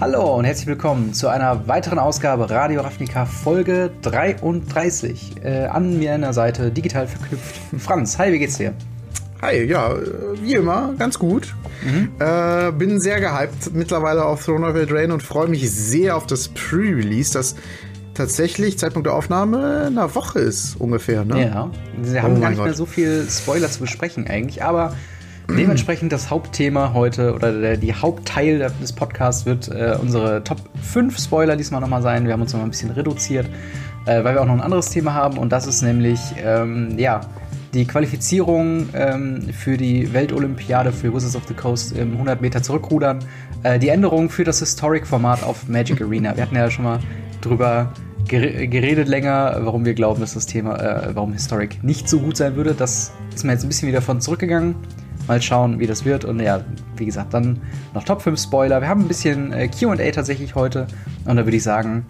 Hallo und herzlich willkommen zu einer weiteren Ausgabe Radio Ravnica Folge 33. Äh, an mir an der Seite digital verknüpft. Franz, hi, wie geht's dir? Hi, ja, wie immer, ganz gut. Mhm. Äh, bin sehr gehypt mittlerweile auf Throne of Eldraine und freue mich sehr auf das Pre-Release, das tatsächlich Zeitpunkt der Aufnahme eine Woche ist ungefähr. Ne? Ja, wir haben oh gar nicht Gott. mehr so viel Spoiler zu besprechen eigentlich, aber Dementsprechend das Hauptthema heute oder der, die Hauptteil des Podcasts wird äh, unsere Top 5 Spoiler diesmal nochmal sein. Wir haben uns nochmal ein bisschen reduziert, äh, weil wir auch noch ein anderes Thema haben und das ist nämlich, ähm, ja, die Qualifizierung ähm, für die Weltolympiade für Wizards of the Coast im 100 Meter zurückrudern. Äh, die Änderung für das Historic-Format auf Magic Arena. Wir hatten ja schon mal drüber geredet länger, warum wir glauben, dass das Thema, äh, warum Historic nicht so gut sein würde. Das ist mir jetzt ein bisschen wieder von zurückgegangen. Mal schauen, wie das wird. Und ja, wie gesagt, dann noch Top 5 Spoiler. Wir haben ein bisschen äh, QA tatsächlich heute. Und da würde ich sagen,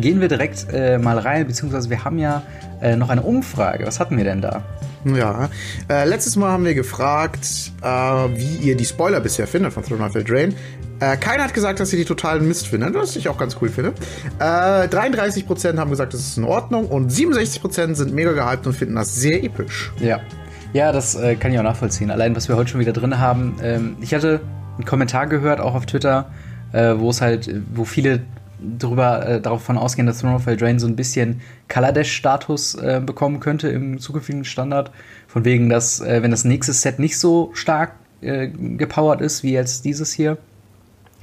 gehen wir direkt äh, mal rein, beziehungsweise wir haben ja äh, noch eine Umfrage. Was hatten wir denn da? Ja, äh, letztes Mal haben wir gefragt, äh, wie ihr die Spoiler bisher findet von Throne of Eldraine. Äh, keiner hat gesagt, dass sie die totalen Mist finden, was ich auch ganz cool finde. Äh, 33% haben gesagt, das ist in Ordnung und 67% sind mega gehypt und finden das sehr episch. Ja, ja, das äh, kann ich auch nachvollziehen. Allein, was wir heute schon wieder drin haben. Ähm, ich hatte einen Kommentar gehört, auch auf Twitter, äh, wo es halt, wo viele darüber, äh, davon ausgehen, dass Throne of Eldraine so ein bisschen Kaladesh-Status äh, bekommen könnte im zukünftigen Standard. Von wegen, dass, äh, wenn das nächste Set nicht so stark äh, gepowert ist wie jetzt dieses hier,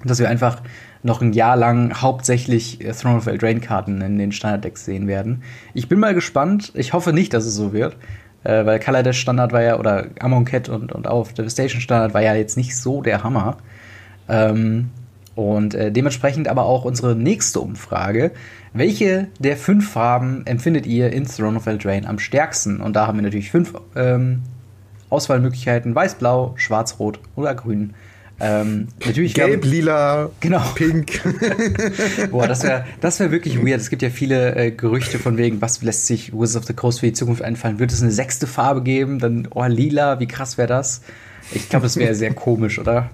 dass wir einfach noch ein Jahr lang hauptsächlich Throne of Eldraine-Karten in den Standard-Decks sehen werden. Ich bin mal gespannt. Ich hoffe nicht, dass es so wird äh, weil Kaladesh Standard war ja, oder Amonkhet und, und auch Devastation Standard war ja jetzt nicht so der Hammer. Ähm, und äh, dementsprechend aber auch unsere nächste Umfrage. Welche der fünf Farben empfindet ihr in Throne of Eldraine am stärksten? Und da haben wir natürlich fünf ähm, Auswahlmöglichkeiten: Weiß, Blau, Schwarz, Rot oder Grün. Ähm, natürlich Gelb, lila, genau. pink. Boah, das wäre das wär wirklich weird. Es gibt ja viele äh, Gerüchte von wegen, was lässt sich Wizards of the Coast für die Zukunft einfallen? Wird es eine sechste Farbe geben? Dann, oh, lila, wie krass wäre das? Ich glaube, das wäre sehr komisch, oder?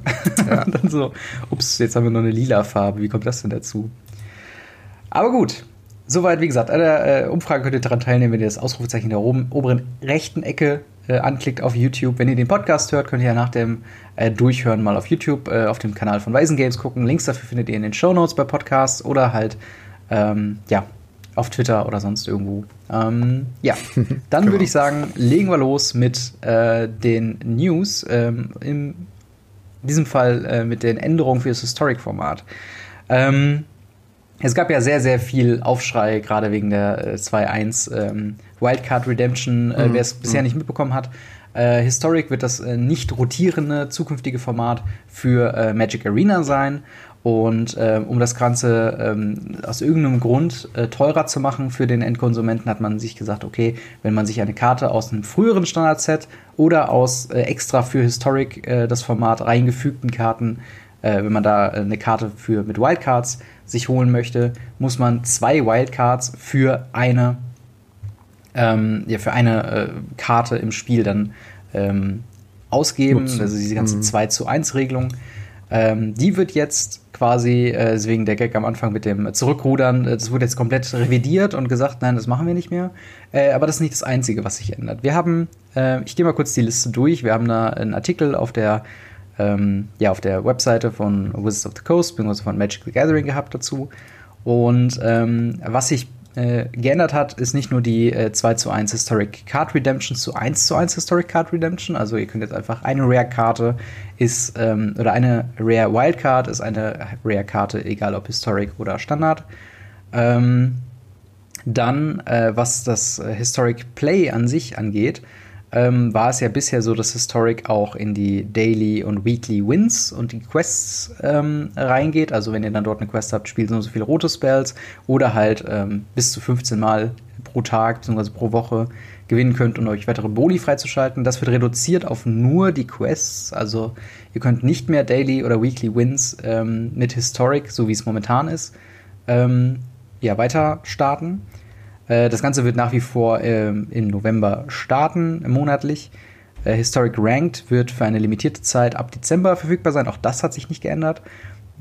Ja. Dann so, ups, jetzt haben wir noch eine lila Farbe. Wie kommt das denn dazu? Aber gut, Soweit, wie gesagt, an der äh, Umfrage könnt ihr daran teilnehmen, wenn ihr das Ausrufezeichen in der oben, oberen rechten Ecke äh, anklickt auf YouTube. Wenn ihr den Podcast hört, könnt ihr ja nach dem äh, Durchhören mal auf YouTube äh, auf dem Kanal von Weisen Games gucken. Links dafür findet ihr in den Show Notes bei Podcasts oder halt ähm, ja, auf Twitter oder sonst irgendwo. Ähm, ja, dann würde ich sagen, legen wir los mit äh, den News. Ähm, in diesem Fall äh, mit den Änderungen für das Historic-Format. Ähm, es gab ja sehr, sehr viel Aufschrei, gerade wegen der äh, 2.1 ähm, Wildcard Redemption. Äh, mhm. Wer es bisher mhm. nicht mitbekommen hat, äh, Historic wird das äh, nicht rotierende zukünftige Format für äh, Magic Arena sein. Und äh, um das Ganze ähm, aus irgendeinem Grund äh, teurer zu machen für den Endkonsumenten, hat man sich gesagt, okay, wenn man sich eine Karte aus einem früheren Standardset oder aus extra für Historic das Format reingefügten Karten, wenn man da eine Karte für mit Wildcards sich holen möchte, muss man zwei Wildcards für eine, ähm, ja, für eine äh, Karte im Spiel dann ähm, ausgeben. Nutzen. Also diese ganze mhm. 2 zu 1 Regelung. Ähm, die wird jetzt quasi, äh, deswegen der Gag am Anfang mit dem Zurückrudern, äh, das wurde jetzt komplett revidiert und gesagt, nein, das machen wir nicht mehr. Äh, aber das ist nicht das Einzige, was sich ändert. Wir haben, äh, ich gehe mal kurz die Liste durch, wir haben da einen Artikel auf der ähm, ja, auf der Webseite von Wizards of the Coast, beziehungsweise von Magic the Gathering gehabt dazu. Und ähm, was sich äh, geändert hat, ist nicht nur die äh, 2 zu 1 Historic Card Redemption zu 1 zu 1 Historic Card Redemption. Also ihr könnt jetzt einfach eine Rare-Karte ist, ähm, oder eine Rare Wildcard ist eine Rare-Karte, egal ob Historic oder Standard. Ähm, dann, äh, was das äh, Historic Play an sich angeht, ähm, war es ja bisher so, dass Historic auch in die Daily und Weekly Wins und die Quests ähm, reingeht. Also wenn ihr dann dort eine Quest habt, spielt so so viele rote Spells oder halt ähm, bis zu 15 Mal pro Tag bzw. pro Woche gewinnen könnt, um euch weitere Boni freizuschalten. Das wird reduziert auf nur die Quests. Also ihr könnt nicht mehr Daily oder Weekly Wins ähm, mit Historic, so wie es momentan ist, ähm, ja, weiter starten. Äh, das Ganze wird nach wie vor ähm, im November starten, monatlich. Äh, Historic Ranked wird für eine limitierte Zeit ab Dezember verfügbar sein. Auch das hat sich nicht geändert.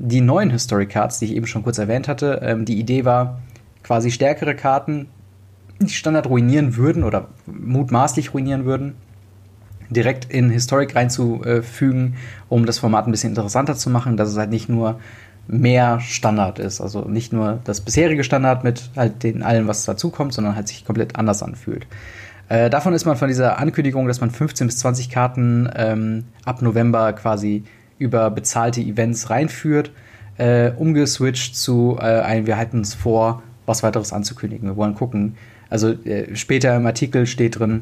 die neuen Historic Cards, die ich eben schon kurz erwähnt hatte, ähm, die Idee war, quasi stärkere Karten, die Standard ruinieren würden oder mutmaßlich ruinieren würden, direkt in Historic reinzufügen, um das Format ein bisschen interessanter zu machen, dass es halt nicht nur mehr Standard ist. Also nicht nur das bisherige Standard mit halt den allem, was dazukommt, sondern halt sich komplett anders anfühlt. Äh, davon ist man von dieser Ankündigung, dass man 15 bis 20 Karten ähm, ab November quasi über bezahlte Events reinführt, äh, umgeswitcht zu äh, ein, wir halten uns vor, was weiteres anzukündigen. Wir wollen gucken. Also äh, später im Artikel steht drin,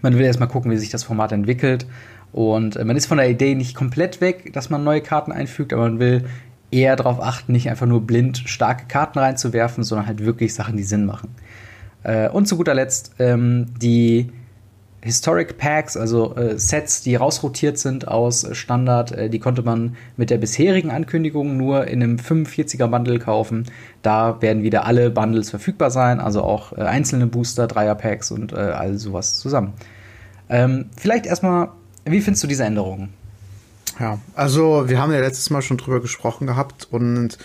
man will erstmal gucken, wie sich das Format entwickelt. Und äh, man ist von der Idee nicht komplett weg, dass man neue Karten einfügt, aber man will eher darauf achten, nicht einfach nur blind starke Karten reinzuwerfen, sondern halt wirklich Sachen, die Sinn machen. Äh, und zu guter Letzt ähm, die Historic Packs, also äh, Sets, die rausrotiert sind aus Standard, äh, die konnte man mit der bisherigen Ankündigung nur in einem 45er Bundle kaufen. Da werden wieder alle Bundles verfügbar sein, also auch äh, einzelne Booster, Dreier Packs und äh, all sowas zusammen. Ähm, vielleicht erstmal, wie findest du diese Änderungen? Ja, also wir haben ja letztes Mal schon drüber gesprochen gehabt und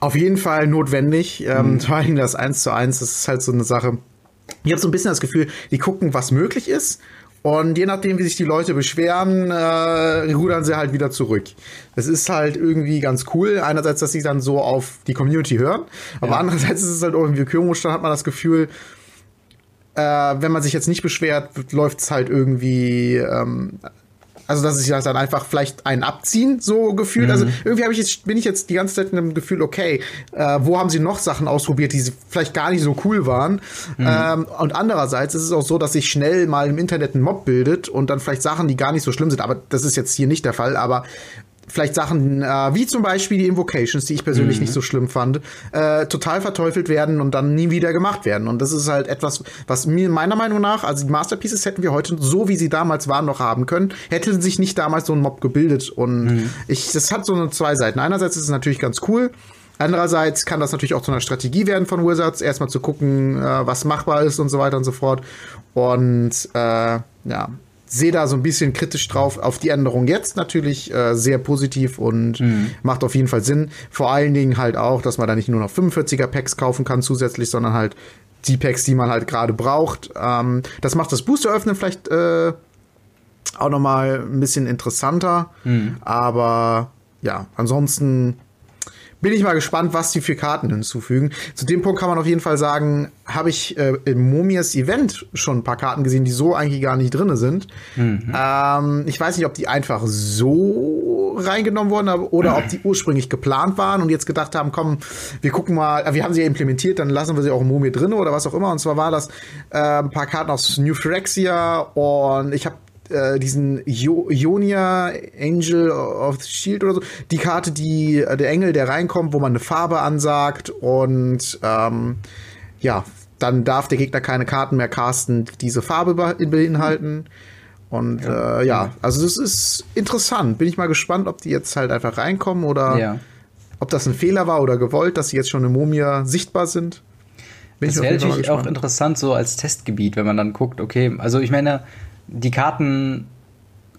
auf jeden Fall notwendig. Ähm, mhm. Vor allem das 1 zu 1, das ist halt so eine Sache. Ich habe so ein bisschen das Gefühl, die gucken, was möglich ist. Und je nachdem, wie sich die Leute beschweren, äh, rudern sie halt wieder zurück. Das ist halt irgendwie ganz cool. Einerseits, dass sie dann so auf die Community hören, aber ja. andererseits ist es halt irgendwie komisch, dann hat man das Gefühl, äh, wenn man sich jetzt nicht beschwert, läuft es halt irgendwie ähm, also, dass sich das dann einfach vielleicht einen abziehen, so gefühlt. Also, mhm. Also, irgendwie ich jetzt, bin ich jetzt die ganze Zeit in dem Gefühl, okay, äh, wo haben sie noch Sachen ausprobiert, die vielleicht gar nicht so cool waren? Mhm. Ähm, und andererseits ist es auch so, dass sich schnell mal im Internet ein Mob bildet und dann vielleicht Sachen, die gar nicht so schlimm sind. Aber das ist jetzt hier nicht der Fall. Aber vielleicht Sachen äh, wie zum Beispiel die Invocations, die ich persönlich mhm. nicht so schlimm fand, äh, total verteufelt werden und dann nie wieder gemacht werden. Und das ist halt etwas, was mir meiner Meinung nach, also die Masterpieces hätten wir heute so, wie sie damals waren, noch haben können, hätte sich nicht damals so ein Mob gebildet. Und mhm. ich, das hat so eine zwei Seiten. Einerseits ist es natürlich ganz cool. Andererseits kann das natürlich auch zu einer Strategie werden von Wizards, erstmal zu gucken, äh, was machbar ist und so weiter und so fort. Und äh, ja, sehe da so ein bisschen kritisch drauf. Auf die Änderung jetzt natürlich äh, sehr positiv und mhm. macht auf jeden Fall Sinn. Vor allen Dingen halt auch, dass man da nicht nur noch 45er Packs kaufen kann zusätzlich, sondern halt die Packs, die man halt gerade braucht. Ähm, das macht das Booster öffnen vielleicht äh, auch noch mal ein bisschen interessanter. Mhm. Aber ja, ansonsten bin ich mal gespannt, was die für Karten hinzufügen. Zu dem Punkt kann man auf jeden Fall sagen, habe ich äh, im Momias Event schon ein paar Karten gesehen, die so eigentlich gar nicht drin sind. Mhm. Ähm, ich weiß nicht, ob die einfach so reingenommen wurden oder ob die ursprünglich geplant waren und jetzt gedacht haben, komm, wir gucken mal, äh, wir haben sie ja implementiert, dann lassen wir sie auch im Momia drin oder was auch immer. Und zwar war das äh, ein paar Karten aus New Phyrexia und ich habe äh, diesen Ionia Angel of the Shield oder so, die Karte, die äh, der Engel, der reinkommt, wo man eine Farbe ansagt und ähm, ja, dann darf der Gegner keine Karten mehr casten, die diese Farbe beinhalten. Und ja, äh, ja also das ist interessant. Bin ich mal gespannt, ob die jetzt halt einfach reinkommen oder ja. ob das ein Fehler war oder gewollt, dass sie jetzt schon im Mumia sichtbar sind. Bin das wäre natürlich auch interessant so als Testgebiet, wenn man dann guckt, okay, also ich meine, die Karten,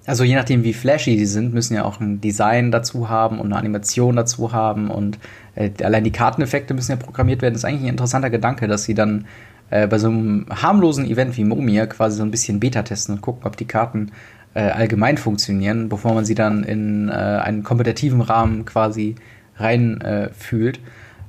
also je nachdem, wie flashy die sind, müssen ja auch ein Design dazu haben und eine Animation dazu haben und äh, allein die Karteneffekte müssen ja programmiert werden. Das ist eigentlich ein interessanter Gedanke, dass sie dann äh, bei so einem harmlosen Event wie Momia quasi so ein bisschen Beta testen und gucken, ob die Karten äh, allgemein funktionieren, bevor man sie dann in äh, einen kompetitiven Rahmen quasi reinfühlt.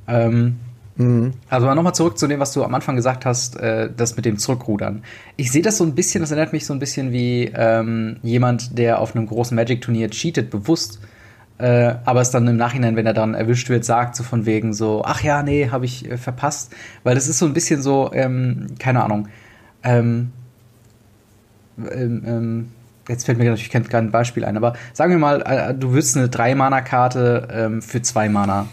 Äh, ähm, Mhm. Also nochmal zurück zu dem, was du am Anfang gesagt hast, äh, das mit dem Zurückrudern. Ich sehe das so ein bisschen, das erinnert mich so ein bisschen wie ähm, jemand, der auf einem großen Magic-Turnier cheatet, bewusst, äh, aber es dann im Nachhinein, wenn er dann erwischt wird, sagt so von wegen so, ach ja, nee, habe ich äh, verpasst. Weil das ist so ein bisschen so, ähm, keine Ahnung, ähm, ähm, ähm jetzt fällt mir natürlich kein, Beispiel ein, aber sagen wir mal, äh, du würdest eine 3-Mana-Karte ähm, für 2 Mana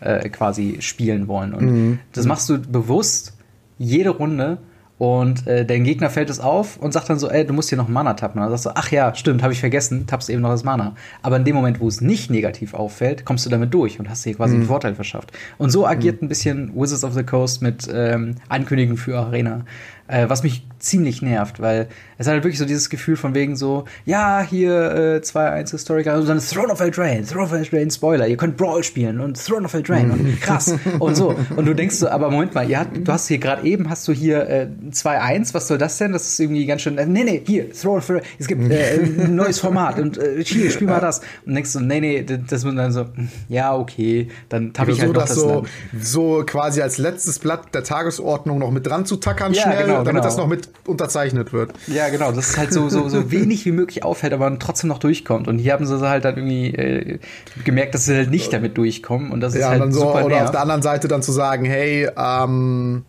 äh, quasi spielen wollen. Und mhm. das machst du bewusst jede Runde und äh, dein Gegner fällt es auf und sagt dann so, ey, du musst hier noch Mana tappen. Und dann sagst du, ach ja, stimmt, habe ich vergessen, tappst eben noch das Mana. Aber in dem Moment, wo es nicht negativ auffällt, kommst du damit durch und hast dir quasi mhm. einen Vorteil verschafft. Und so agiert mhm. ein bisschen Wizards of the Coast mit ähm, Ankündigungen für Arena. Äh, was mich ziemlich nervt, weil es hat halt wirklich so dieses Gefühl von wegen so, ja, hier äh, 2-1 Historiker und dann Throne of Eldraine, Throne of Eldraine Spoiler, ihr könnt Brawl spielen und Throne of Eldraine und krass und so. Und du denkst so, aber Moment mal, ja, du hast hier gerade eben, hast du hier äh, 2-1, was soll das denn? Das ist irgendwie ganz schön, äh, nee, nee, hier, Throne of Eldraine, es gibt äh, ein neues Format und äh, hier, spiel mal das. Und denkst so, nee, nee, das muss dann so, ja, okay, dann habe ich halt so, noch das so, Land. so quasi als letztes Blatt der Tagesordnung noch mit dran zu tackern Ja, schnell, genau, damit genau. das noch mit unterzeichnet wird. Ja, genau. Das ist halt so, so, so wenig wie möglich auffällt, aber trotzdem noch durchkommt. Und hier haben sie halt dann irgendwie äh, gemerkt, dass sie halt nicht damit durchkommen. Und das ist Ja, halt und dann so, super oder auf der anderen Seite dann zu sagen, hey, ähm,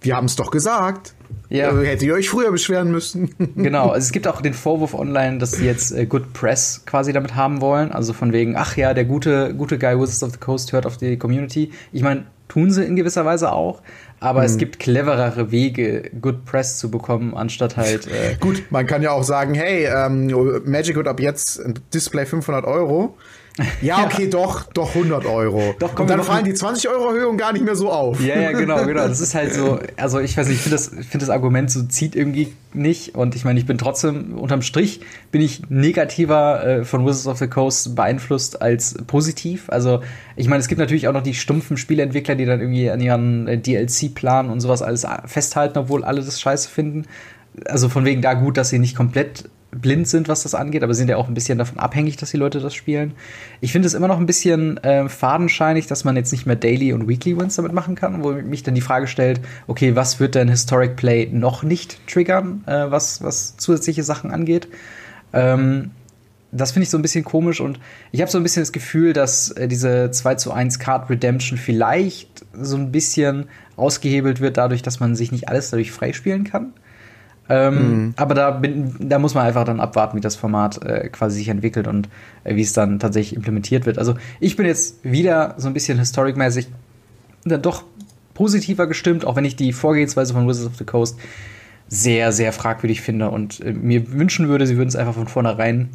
wir haben es doch gesagt. Ja. Äh, Hättet ihr euch früher beschweren müssen. Genau, also es gibt auch den Vorwurf online, dass sie jetzt äh, Good Press quasi damit haben wollen. Also von wegen, ach ja, der gute, gute Guy Wizards of the Coast hört auf die Community. Ich meine, tun sie in gewisser Weise auch, aber Mhm. es gibt cleverere Wege, Good Press zu bekommen, anstatt halt. Äh, Gut, man kann ja auch sagen, hey, ähm, Magic wird ab jetzt ein Display 500 Euro. Ja, okay, doch, doch 100 Euro. Doch, komm, und dann fallen die 20 Euro Erhöhung gar nicht mehr so auf. Ja, ja, genau, genau. Das ist halt so, also ich weiß nicht, ich finde das, find das Argument so zieht irgendwie nicht. Und ich meine, ich bin trotzdem, unterm Strich bin ich negativer äh, von Wizards of the Coast beeinflusst als positiv. Also ich meine, es gibt natürlich auch noch die stumpfen Spieleentwickler, die dann irgendwie an ihren äh, DLC-Plan und sowas alles festhalten, obwohl alle das scheiße finden. Also von wegen da gut, dass sie nicht komplett blind sind, was das angeht, aber sind ja auch ein bisschen davon abhängig, dass die Leute das spielen. Ich finde es immer noch ein bisschen äh, fadenscheinig, dass man jetzt nicht mehr Daily und Weekly Wins damit machen kann, wo mich dann die Frage stellt, okay, was wird denn Historic Play noch nicht triggern, äh, was, was zusätzliche Sachen angeht? Ähm, das finde ich so ein bisschen komisch und ich habe so ein bisschen das Gefühl, dass äh, diese 2 zu 1 Card Redemption vielleicht so ein bisschen ausgehebelt wird dadurch, dass man sich nicht alles dadurch freispielen kann. Ähm, Aber da, bin, da muss man einfach dann abwarten, wie das Format äh, quasi sich entwickelt und äh, wie es dann tatsächlich implementiert wird. Also ich bin jetzt wieder so ein bisschen historic-mäßig dann doch positiver gestimmt, auch wenn ich die Vorgehensweise von Wizards of the Coast sehr, sehr fragwürdig finde und äh, mir wünschen würde, sie würden es einfach von vornherein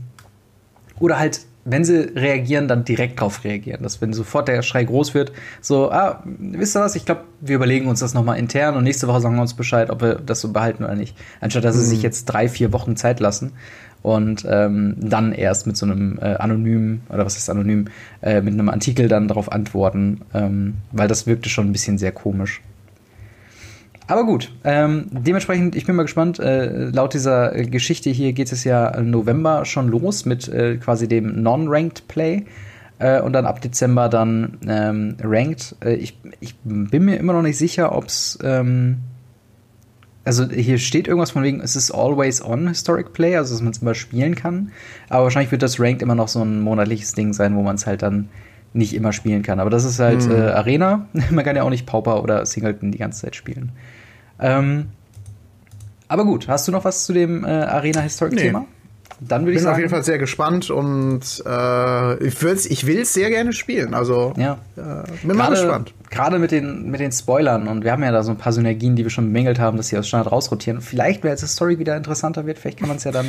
oder halt, wenn sie reagieren, dann direkt drauf reagieren. Dass wenn sofort der Schrei groß wird, so, ah, wisst ihr was, ich glaube, wir überlegen uns das nochmal intern und nächste Woche sagen wir uns Bescheid, ob wir das so behalten oder nicht. Anstatt dass sie sich jetzt drei, vier Wochen Zeit lassen und ähm, dann erst mit so einem äh, anonymen, oder was ist anonym, äh, mit einem Artikel dann darauf antworten, ähm, weil das wirkte schon ein bisschen sehr komisch. Aber gut, ähm, dementsprechend, ich bin mal gespannt. Äh, laut dieser äh, Geschichte hier geht es ja im November schon los mit äh, quasi dem Non-Ranked Play. Äh, und dann ab Dezember dann ähm, Ranked. Äh, ich, ich bin mir immer noch nicht sicher, ob es. Ähm, also hier steht irgendwas von wegen, es ist always on Historic Play, also dass man es immer spielen kann. Aber wahrscheinlich wird das Ranked immer noch so ein monatliches Ding sein, wo man es halt dann nicht immer spielen kann. Aber das ist halt Mhm. äh, Arena. Man kann ja auch nicht Pauper oder Singleton die ganze Zeit spielen. Ähm, aber gut, hast du noch was zu dem äh, Arena-Historic-Thema? Nee. Dann würde Ich ich bin sagen. auf jeden Fall sehr gespannt und äh, ich will es ich will's sehr gerne spielen. Also Ja. äh, bin mal gespannt. Gerade mit den, mit den Spoilern und wir haben ja da so ein paar Synergien, die wir schon bemängelt haben, dass sie aus Standard rausrotieren. Vielleicht, wenn jetzt die Story wieder interessanter wird, vielleicht kann man es ja dann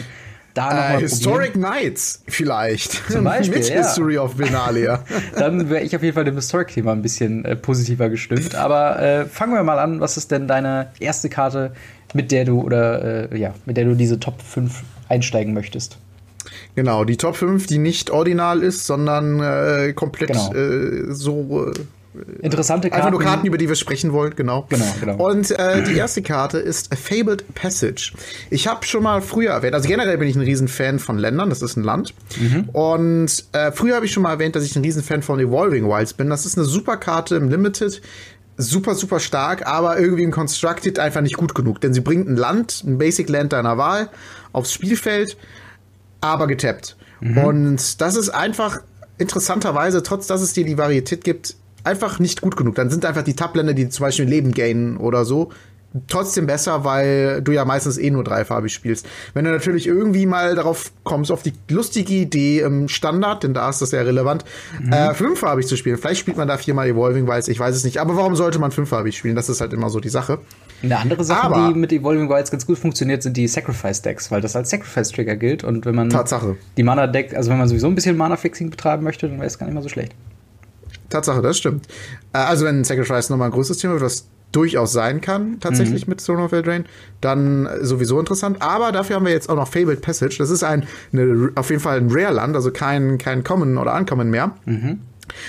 da Äh, Historic probieren. Knights vielleicht. Zum Beispiel, Mit ja. History of Benalia. Dann wäre ich auf jeden Fall dem Historic-Thema ein bisschen äh, positiver gestimmt. Aber äh, fangen wir mal an. Was ist denn deine erste Karte, mit der du oder äh, ja, mit der du diese Top 5 einsteigen möchtest? genau, die Top 5, die nicht ordinal ist, sondern äh, komplett Genau. äh, so Interessante Karten. Einfach nur Karten, über die wir sprechen wollen, genau. Genau, genau. Und äh, die erste Karte ist A Fabled Passage. Ich habe schon mal früher erwähnt, also generell bin ich ein Riesenfan von Ländern, das ist ein Land. Mhm. Und äh, früher habe ich schon mal erwähnt, dass ich ein Riesenfan von Evolving Wilds bin. Das ist eine super Karte im Limited. Super, super stark, aber irgendwie im Constructed einfach nicht gut genug. Denn sie bringt ein Land, ein Basic Land deiner Wahl, aufs Spielfeld, aber getappt. Mhm. Und das ist einfach interessanterweise, trotz dass es dir die Varietät gibt, einfach nicht gut genug. Dann sind einfach die Tab-Länder, die zum Beispiel Leben gainen oder so, trotzdem besser, weil du ja meistens eh nur dreifarbig spielst. Wenn du natürlich irgendwie mal darauf kommst, auf die lustige Idee im Standard, denn da ist das ja relevant, äh, fünffarbig zu spielen. Vielleicht spielt man da viermal Evolving Wilds, ich weiß es nicht. Aber warum sollte man fünffarbig spielen? Das ist halt immer so die Sache. Eine andere Sache, Aber- die mit Evolving Wilds ganz gut funktioniert, sind die Sacrifice-Decks, weil das als Sacrifice-Trigger gilt. Und wenn man Tatsache. die Mana-Deck, also wenn man sowieso ein bisschen Mana-Fixing betreiben möchte, dann wäre es gar nicht mal so schlecht. Tatsache, das stimmt. Äh, also wenn Sacrifice nochmal ein größeres Thema wird, was durchaus sein kann, tatsächlich mhm. mit Throne of Eldraine, dann sowieso interessant. Aber dafür haben wir jetzt auch noch Fabled Passage. Das ist ein, eine, auf jeden Fall ein Rare-Land, also kein, kein Common oder Uncommon mehr. Mhm.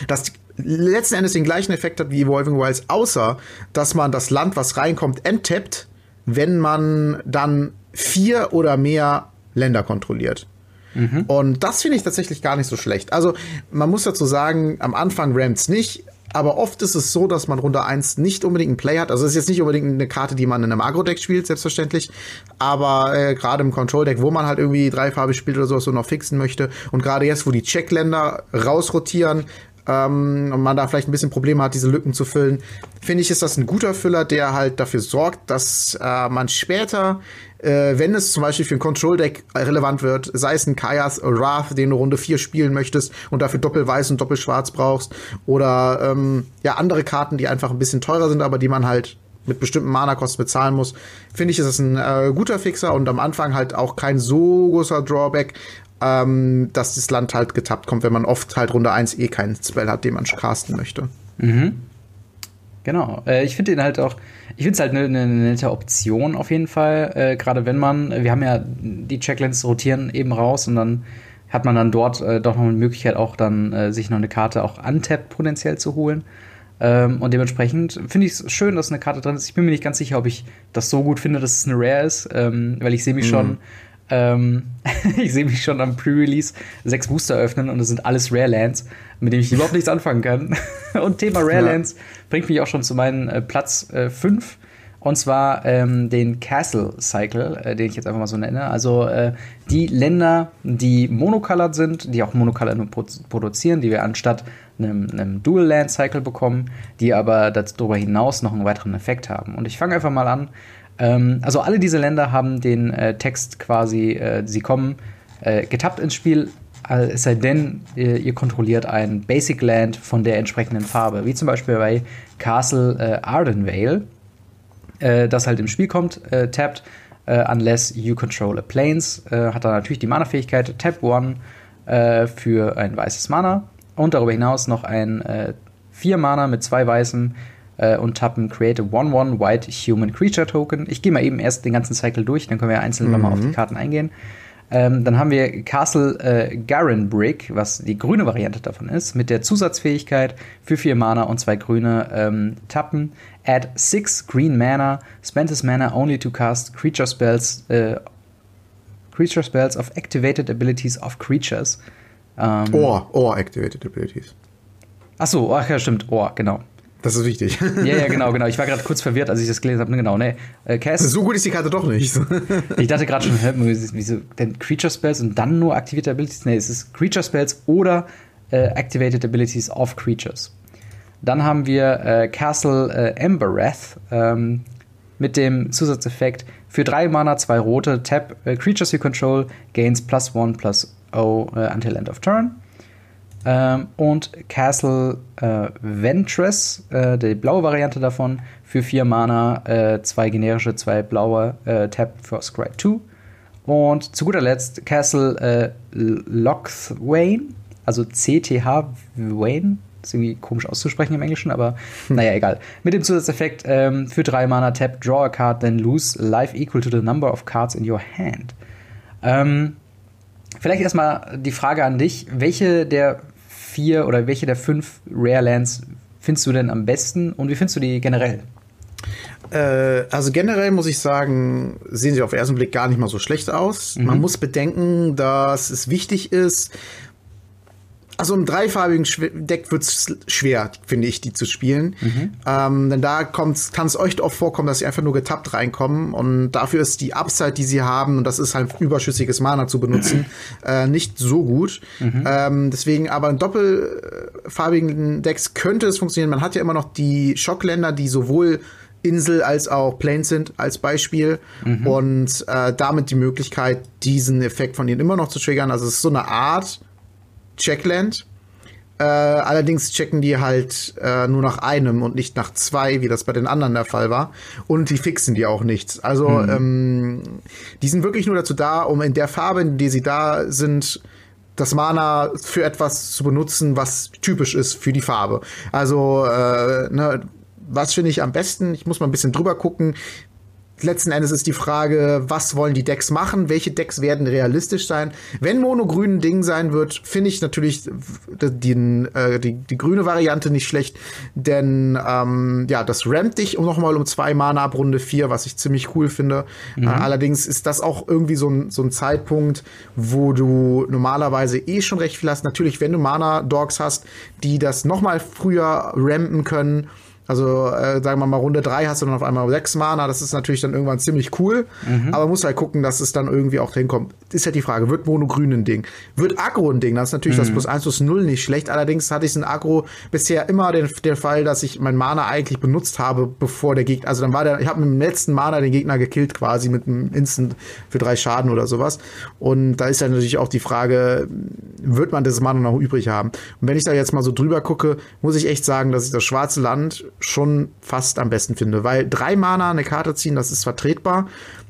Das letzten Endes den gleichen Effekt hat wie Evolving Wilds, außer dass man das Land, was reinkommt, enttappt, wenn man dann vier oder mehr Länder kontrolliert. Mhm. Und das finde ich tatsächlich gar nicht so schlecht. Also, man muss dazu sagen, am Anfang Rams nicht, aber oft ist es so, dass man Runde 1 nicht unbedingt einen Play hat. Also es ist jetzt nicht unbedingt eine Karte, die man in einem Agro-Deck spielt, selbstverständlich. Aber äh, gerade im Control-Deck, wo man halt irgendwie dreifarbig spielt oder sowas so noch fixen möchte. Und gerade jetzt, wo die Checkländer rausrotieren, ähm, und man da vielleicht ein bisschen Probleme hat, diese Lücken zu füllen, finde ich, ist das ein guter Füller, der halt dafür sorgt, dass äh, man später äh, wenn es zum Beispiel für ein Control-Deck relevant wird, sei es ein Kajas Wrath, den du Runde 4 spielen möchtest und dafür doppelweiß und doppelschwarz brauchst, oder ähm, ja, andere Karten, die einfach ein bisschen teurer sind, aber die man halt mit bestimmten Mana-Kosten bezahlen muss, finde ich, ist das ein äh, guter Fixer und am Anfang halt auch kein so großer Drawback, ähm, dass das Land halt getappt kommt, wenn man oft halt Runde 1 eh keinen Spell hat, den man casten möchte. Mhm. Genau. Äh, ich finde den halt auch, ich finde es halt eine ne, ne nette Option auf jeden Fall. Äh, Gerade wenn man, wir haben ja die Checklands rotieren eben raus und dann hat man dann dort äh, doch noch eine Möglichkeit, auch dann äh, sich noch eine Karte auch untappt potenziell zu holen. Ähm, und dementsprechend finde ich es schön, dass eine Karte drin ist. Ich bin mir nicht ganz sicher, ob ich das so gut finde, dass es eine Rare ist, ähm, weil ich sehe mich mhm. schon ähm, ich sehe mich schon am Pre-Release sechs Booster öffnen und das sind alles Rare Lands, mit denen ich überhaupt nichts anfangen kann. und Thema Rare Lands bringt mich auch schon zu meinem äh, Platz 5. Äh, und zwar ähm, den Castle Cycle, äh, den ich jetzt einfach mal so nenne. Also äh, die Länder, die monocolored sind, die auch monocolored nur produzieren, die wir anstatt einem, einem Dual Land Cycle bekommen, die aber darüber hinaus noch einen weiteren Effekt haben. Und ich fange einfach mal an ähm, also alle diese Länder haben den äh, Text quasi, äh, sie kommen äh, getappt ins Spiel, es sei denn, ihr, ihr, kontrolliert ein Basic Land von der entsprechenden Farbe, wie zum Beispiel bei Castle äh, Ardenvale, äh, das halt im Spiel kommt, äh, tappt, unless you control a Plains, hat dann natürlich die Mana-Fähigkeit Tap 1 für ein weißes Mana und darüber hinaus noch ein 4 Mana mit zwei weißen äh, und tappen Create a 1-1 White Human Creature Token. Ich gehe mal eben erst den ganzen Cycle durch, dann können wir einzeln mhm. nochmal auf die Karten eingehen. Ähm, dann haben wir Castle äh, Garen Brick, was die grüne Variante davon ist, mit der Zusatzfähigkeit für vier Mana und zwei grüne ähm, Tappen. Add six green Mana, spend this Mana only to cast Creature Spells, äh, Creature Spells of Activated Abilities of Creatures. Ähm, or, or Activated Abilities. Achso, ach ja, stimmt, Or, genau. Das ist wichtig. Ja, ja, genau, genau. Ich war gerade kurz verwirrt, als ich das gelesen habe. Genau, ne. Äh, so gut ist die Karte doch nicht. ich dachte gerade schon, hä, wieso denn Creature Spells und dann nur Activated Abilities? Ne, es ist Creature Spells oder äh, Activated Abilities of Creatures. Dann haben wir äh, Castle äh, Embereth ähm, mit dem Zusatzeffekt für drei Mana, zwei rote, Tap äh, Creatures you control, gains plus one plus O uh, until end of turn. Ähm, und Castle äh, Ventress, äh, die blaue Variante davon, für vier Mana, äh, zwei generische, zwei blaue, äh, Tap for Scry 2. Und zu guter Letzt Castle äh, Lochthwain, also CTH Wayne, ist irgendwie komisch auszusprechen im Englischen, aber hm. naja, egal. Mit dem Zusatzeffekt ähm, für drei Mana Tap, Draw a Card, then lose life equal to the number of cards in your hand. Ähm, vielleicht erstmal die Frage an dich: Welche der vier oder welche der fünf Rare Lands findest du denn am besten und wie findest du die generell? Äh, also generell muss ich sagen, sehen sie auf den ersten Blick gar nicht mal so schlecht aus. Mhm. Man muss bedenken, dass es wichtig ist, also im dreifarbigen Deck wird es schwer, finde ich, die zu spielen. Mhm. Ähm, denn da kann es euch oft vorkommen, dass sie einfach nur getappt reinkommen. Und dafür ist die Upside, die sie haben, und das ist halt überschüssiges Mana zu benutzen, äh, nicht so gut. Mhm. Ähm, deswegen aber in doppelfarbigen Decks könnte es funktionieren. Man hat ja immer noch die Schockländer, die sowohl Insel als auch Plains sind als Beispiel mhm. und äh, damit die Möglichkeit, diesen Effekt von ihnen immer noch zu triggern. Also es ist so eine Art Checkland. Äh, allerdings checken die halt äh, nur nach einem und nicht nach zwei, wie das bei den anderen der Fall war. Und die fixen die auch nichts. Also mhm. ähm, die sind wirklich nur dazu da, um in der Farbe, in der sie da sind, das Mana für etwas zu benutzen, was typisch ist für die Farbe. Also äh, ne, was finde ich am besten? Ich muss mal ein bisschen drüber gucken letzten Endes ist die Frage, was wollen die Decks machen? Welche Decks werden realistisch sein? Wenn Mono grün ein Ding sein wird, finde ich natürlich die, äh, die, die, grüne Variante nicht schlecht, denn ähm, ja, das rammt dich um nochmal um zwei Mana ab Runde vier, was ich ziemlich cool finde. Mhm. Äh, allerdings ist das auch irgendwie so ein, so ein Zeitpunkt, wo du normalerweise eh schon recht viel hast. Natürlich, wenn du Mana-Dogs hast, die das nochmal früher rampen können, also, äh, sagen wir mal, Runde 3 hast du dann auf einmal 6 Mana. Das ist natürlich dann irgendwann ziemlich cool. Mhm. Aber muss halt gucken, dass es dann irgendwie auch hinkommt. Ist halt die Frage, wird Mono grün ein Ding? Wird Agro ein Ding? Das ist natürlich mhm. das plus 1 plus 0 nicht schlecht. Allerdings hatte ich in Agro bisher immer den, den Fall, dass ich mein Mana eigentlich benutzt habe, bevor der Gegner. Also dann war der, ich habe mit dem letzten Mana den Gegner gekillt quasi mit einem Instant für drei Schaden oder sowas. Und da ist dann natürlich auch die Frage, wird man das Mana noch übrig haben? Und wenn ich da jetzt mal so drüber gucke, muss ich echt sagen, dass ich das schwarze Land schon fast am besten finde, weil drei Mana eine Karte ziehen, das ist vertretbar.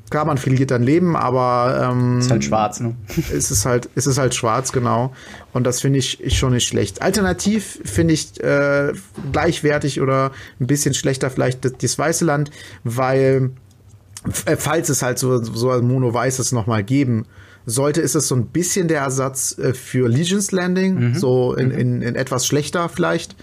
Klar, man verliert dann Leben, aber ähm, ist halt schwarz, ne? Ist es halt, ist es halt schwarz, genau. Und das finde ich, ich schon nicht schlecht. Alternativ finde ich äh, gleichwertig oder ein bisschen schlechter vielleicht das, das weiße Land, weil äh, falls es halt so so ein Mono weißes noch mal geben sollte, ist es so ein bisschen der Ersatz äh, für Legion's Landing, mhm. so in, mhm. in, in etwas schlechter vielleicht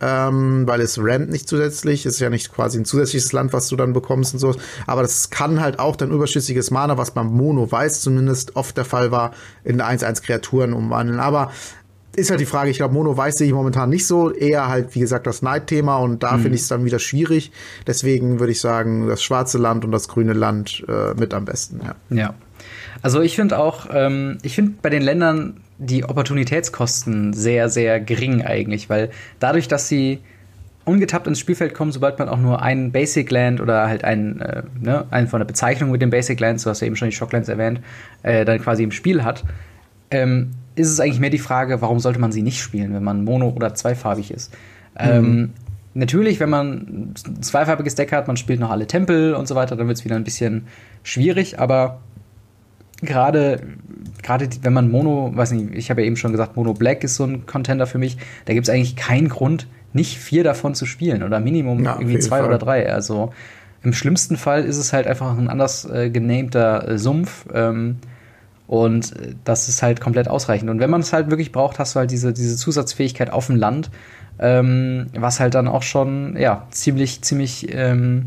ähm, weil es rampt nicht zusätzlich. Ist ja nicht quasi ein zusätzliches Land, was du dann bekommst und so. Aber das kann halt auch dein überschüssiges Mana, was beim Mono weiß zumindest oft der Fall war, in 1-1 Kreaturen umwandeln. Aber ist halt die Frage, ich glaube, Mono weiß sehe ich momentan nicht so. Eher halt, wie gesagt, das Night-Thema und da mhm. finde ich es dann wieder schwierig. Deswegen würde ich sagen, das schwarze Land und das grüne Land äh, mit am besten, ja. Ja. Also ich finde auch, ähm, ich finde bei den Ländern die Opportunitätskosten sehr, sehr gering eigentlich, weil dadurch, dass sie ungetappt ins Spielfeld kommen, sobald man auch nur einen Basic Land oder halt einen, äh, ne, einen von der Bezeichnung mit dem Basic Land, so hast du eben schon die Shocklands erwähnt, äh, dann quasi im Spiel hat, ähm, ist es eigentlich mehr die Frage, warum sollte man sie nicht spielen, wenn man mono- oder zweifarbig ist. Mhm. Ähm, natürlich, wenn man ein zweifarbiges Deck hat, man spielt noch alle Tempel und so weiter, dann wird es wieder ein bisschen schwierig, aber gerade gerade wenn man Mono, weiß nicht, ich habe ja eben schon gesagt, Mono Black ist so ein Contender für mich. Da gibt es eigentlich keinen Grund, nicht vier davon zu spielen oder Minimum ja, irgendwie zwei Fall. oder drei. Also im schlimmsten Fall ist es halt einfach ein anders äh, genamter äh, Sumpf. Ähm, und äh, das ist halt komplett ausreichend. Und wenn man es halt wirklich braucht, hast du halt diese, diese Zusatzfähigkeit auf dem Land, ähm, was halt dann auch schon, ja, ziemlich, ziemlich, ähm,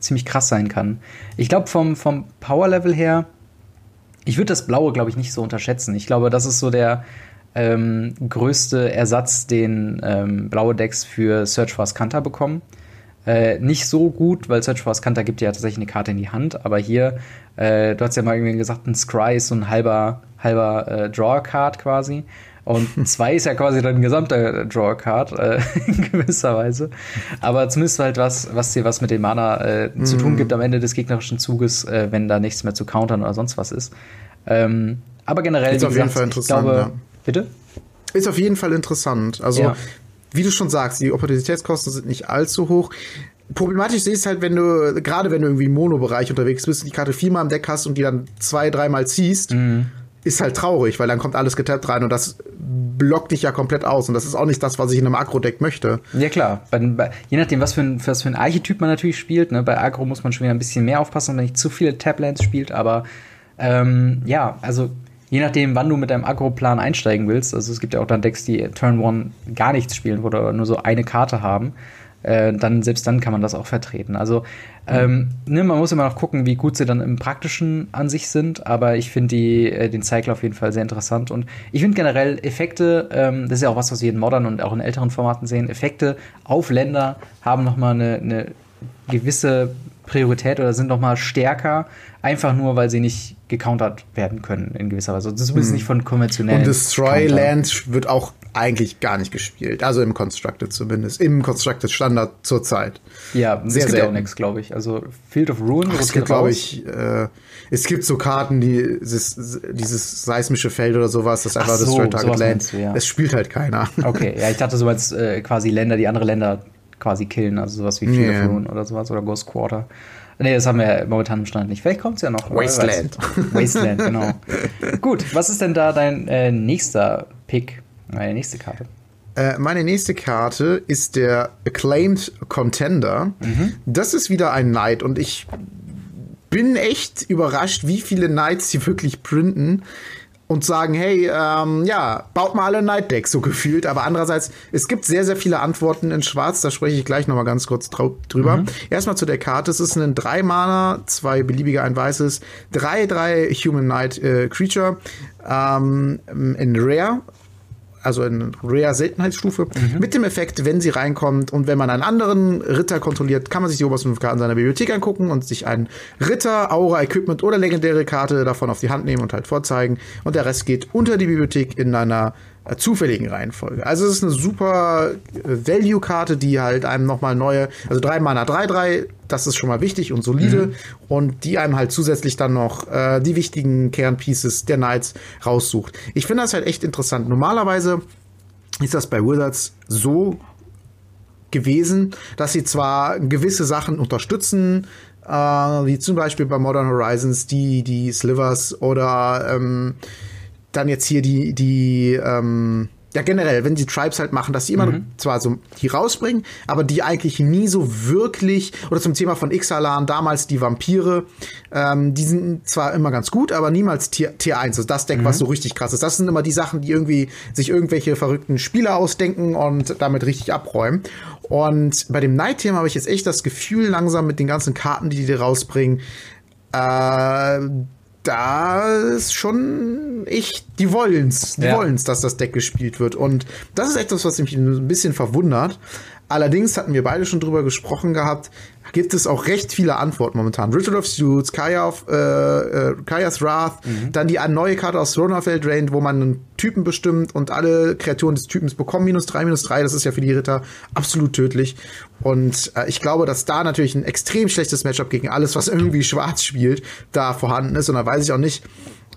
ziemlich krass sein kann. Ich glaube, vom, vom Power-Level her ich würde das Blaue, glaube ich, nicht so unterschätzen. Ich glaube, das ist so der ähm, größte Ersatz, den ähm, blaue Decks für Search for Ascanta bekommen. Äh, nicht so gut, weil Search for Ascanta gibt ja tatsächlich eine Karte in die Hand, aber hier, äh, du hast ja mal irgendwie gesagt, ein Scry ist so ein halber, halber äh, Draw-Card quasi. Und zwei ist ja quasi dann ein gesamter Draw-Card, äh, in gewisser Weise. Aber zumindest halt was, was dir was mit dem Mana äh, mm. zu tun mhm. gibt am Ende des gegnerischen Zuges, äh, wenn da nichts mehr zu countern oder sonst was ist. Ähm, aber generell, ist auf gesagt, jeden Fall interessant. Glaube, ja. Bitte? Ist auf jeden Fall interessant. Also, ja. wie du schon sagst, die Opportunitätskosten sind nicht allzu hoch. Problematisch ist es halt, wenn du, gerade wenn du irgendwie im Mono-Bereich unterwegs bist, die Karte viermal im Deck hast und die dann zwei, dreimal ziehst, mhm ist halt traurig, weil dann kommt alles getappt rein und das blockt dich ja komplett aus. Und das ist auch nicht das, was ich in einem Agro-Deck möchte. Ja, klar. Bei, bei, je nachdem, was für, ein, was für ein Archetyp man natürlich spielt. Ne? Bei Agro muss man schon wieder ein bisschen mehr aufpassen, wenn nicht zu viele Tablands spielt. Aber ähm, ja, also je nachdem, wann du mit deinem Agro-Plan einsteigen willst. Also es gibt ja auch dann Decks, die Turn One gar nichts spielen oder nur so eine Karte haben. Äh, dann selbst dann kann man das auch vertreten. Also ähm, ne, man muss immer noch gucken, wie gut sie dann im Praktischen an sich sind, aber ich finde äh, den Cycle auf jeden Fall sehr interessant und ich finde generell Effekte, ähm, das ist ja auch was, was wir in Modern und auch in älteren Formaten sehen, Effekte auf Länder haben nochmal eine, eine gewisse Priorität oder sind nochmal stärker, einfach nur, weil sie nicht gecountert werden können in gewisser Weise. Das ist zumindest hm. nicht von konventionellen. Und Destroy Land wird auch eigentlich gar nicht gespielt. Also im Constructed zumindest. Im Constructed Standard zurzeit. Ja, sehr, es gibt ja auch nichts, glaube ich. Also Field of Ruin Ach, Es gibt, glaube ich, äh, es gibt so Karten, die dieses, dieses seismische Feld oder sowas, das einfach so, Destroy Target Land. Du, ja. Es spielt halt keiner. Okay, ja, ich dachte so als äh, quasi Länder, die andere Länder quasi killen, also sowas wie Field yeah. of Ruin oder sowas oder Ghost Quarter. Nee, das haben wir momentan im Stand nicht. Vielleicht kommt es ja noch. Wasteland. Wasteland, genau. Gut, was ist denn da dein äh, nächster Pick? Meine nächste Karte. Äh, meine nächste Karte ist der Acclaimed Contender. Mhm. Das ist wieder ein Knight und ich bin echt überrascht, wie viele Knights sie wirklich printen und sagen, hey, ähm, ja, baut mal alle Night Decks so gefühlt. Aber andererseits, es gibt sehr, sehr viele Antworten in Schwarz. Da spreche ich gleich noch mal ganz kurz drüber. Mhm. Erstmal zu der Karte. Es ist ein 3 Mana, zwei beliebige, ein weißes, 3-3 Human Knight äh, Creature ähm, in Rare also in Rare Seltenheitsstufe, mhm. mit dem Effekt, wenn sie reinkommt und wenn man einen anderen Ritter kontrolliert, kann man sich die obersten fünf Karten seiner Bibliothek angucken und sich einen Ritter, Aura, Equipment oder legendäre Karte davon auf die Hand nehmen und halt vorzeigen. Und der Rest geht unter die Bibliothek in einer zufälligen Reihenfolge. Also es ist eine super äh, Value-Karte, die halt einem nochmal neue, also drei Mana 3-3, das ist schon mal wichtig und solide. Mhm. Und die einem halt zusätzlich dann noch äh, die wichtigen Kernpieces der Knights raussucht. Ich finde das halt echt interessant. Normalerweise ist das bei Wizards so gewesen, dass sie zwar gewisse Sachen unterstützen, äh, wie zum Beispiel bei Modern Horizons die, die Slivers oder ähm, dann jetzt hier die, die, ähm, ja generell, wenn die Tribes halt machen, dass sie immer mhm. zwar so die rausbringen, aber die eigentlich nie so wirklich, oder zum Thema von Ixalan, damals die Vampire, ähm, die sind zwar immer ganz gut, aber niemals Tier, Tier 1, also das Deck, mhm. was so richtig krass ist. Das sind immer die Sachen, die irgendwie sich irgendwelche verrückten Spieler ausdenken und damit richtig abräumen. Und bei dem Night-Thema habe ich jetzt echt das Gefühl, langsam mit den ganzen Karten, die die rausbringen, äh, da ist schon echt, die wollen's, die ja. wollen's, dass das Deck gespielt wird. Und das ist etwas, was mich ein bisschen verwundert. Allerdings hatten wir beide schon drüber gesprochen gehabt, gibt es auch recht viele Antworten momentan. Ritual of Suits, Kaya of, äh, äh, Kaya's Wrath, mhm. dann die neue Karte aus Throne of Eldraine, wo man einen Typen bestimmt und alle Kreaturen des Typens bekommen minus drei, minus drei. Das ist ja für die Ritter absolut tödlich. Und äh, ich glaube, dass da natürlich ein extrem schlechtes Matchup gegen alles, was irgendwie schwarz spielt, da vorhanden ist. Und da weiß ich auch nicht,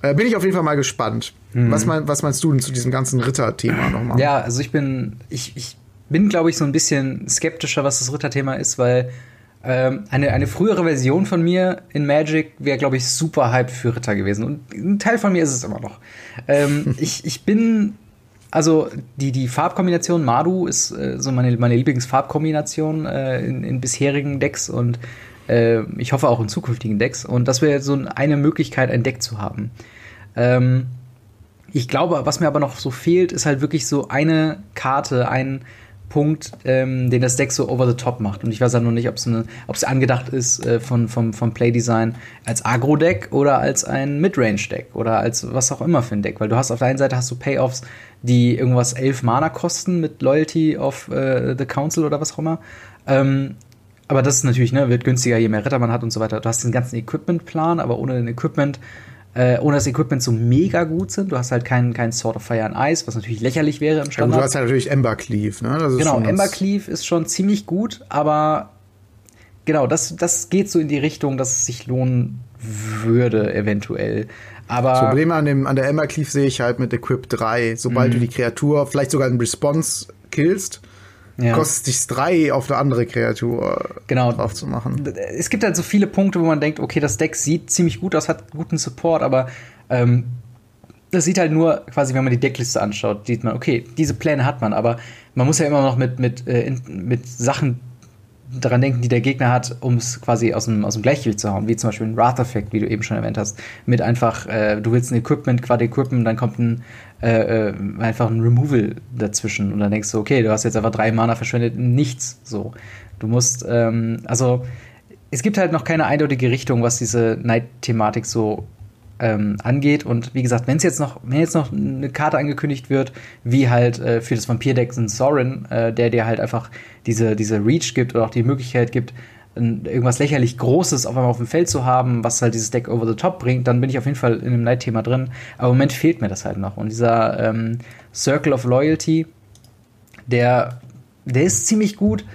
äh, bin ich auf jeden Fall mal gespannt. Mhm. Was, mein, was meinst du denn zu diesem ganzen Ritter-Thema nochmal? Ja, also ich bin, ich, ich bin, glaube ich, so ein bisschen skeptischer, was das Ritterthema ist, weil ähm, eine, eine frühere Version von mir in Magic wäre, glaube ich, super Hype für Ritter gewesen. Und ein Teil von mir ist es immer noch. Ähm, ich, ich bin, also die, die Farbkombination Madu ist äh, so meine, meine Lieblingsfarbkombination äh, in, in bisherigen Decks und äh, ich hoffe auch in zukünftigen Decks. Und das wäre so eine Möglichkeit, ein Deck zu haben. Ähm, ich glaube, was mir aber noch so fehlt, ist halt wirklich so eine Karte, ein Punkt, ähm, den das Deck so over the top macht. Und ich weiß ja noch nicht, ob es angedacht ist äh, von, vom, vom Playdesign als Agro-Deck oder als ein Midrange-Deck oder als was auch immer für ein Deck. Weil du hast auf der einen Seite hast du Payoffs, die irgendwas elf Mana kosten mit Loyalty of äh, the Council oder was auch immer. Ähm, aber das ist natürlich, ne, wird günstiger, je mehr Ritter man hat und so weiter. Du hast den ganzen Equipment-Plan, aber ohne den Equipment äh, ohne das Equipment so mega gut sind. Du hast halt keinen kein Sword of Fire and Ice, was natürlich lächerlich wäre im Standard. Ja, du hast halt natürlich Ember Cleave, ne? genau, Ember Cleave ist schon ziemlich gut, aber genau, das, das geht so in die Richtung, dass es sich lohnen würde, eventuell. Aber das Problem an, dem, an der Ember Cleave sehe ich halt mit Equip 3. Sobald mhm. du die Kreatur vielleicht sogar in Response killst, ja. kostet dich drei auf eine andere Kreatur genau. drauf zu machen. Es gibt halt so viele Punkte, wo man denkt, okay, das Deck sieht ziemlich gut aus, hat guten Support, aber ähm, das sieht halt nur quasi, wenn man die Deckliste anschaut, sieht man, okay, diese Pläne hat man, aber man muss ja immer noch mit, mit, äh, mit Sachen daran denken, die der Gegner hat, um es quasi aus dem, aus dem Gleichgewicht zu hauen, wie zum Beispiel ein Wrath-Effekt, wie du eben schon erwähnt hast, mit einfach, äh, du willst ein Equipment, quad Equipment, dann kommt ein äh, äh, einfach ein Removal dazwischen. Und dann denkst du, okay, du hast jetzt einfach drei Mana verschwendet, nichts. So. Du musst, ähm, also es gibt halt noch keine eindeutige Richtung, was diese Night-Thematik so ähm, angeht. Und wie gesagt, wenn es jetzt noch, wenn jetzt noch eine Karte angekündigt wird, wie halt äh, für das Vampir-Deck ein Sorin, äh, der dir halt einfach diese, diese Reach gibt oder auch die Möglichkeit gibt, irgendwas lächerlich Großes auf einmal auf dem Feld zu haben, was halt dieses Deck over the top bringt, dann bin ich auf jeden Fall in dem Night-Thema drin. Aber im Moment fehlt mir das halt noch. Und dieser ähm, Circle of Loyalty, der, der ist ziemlich gut,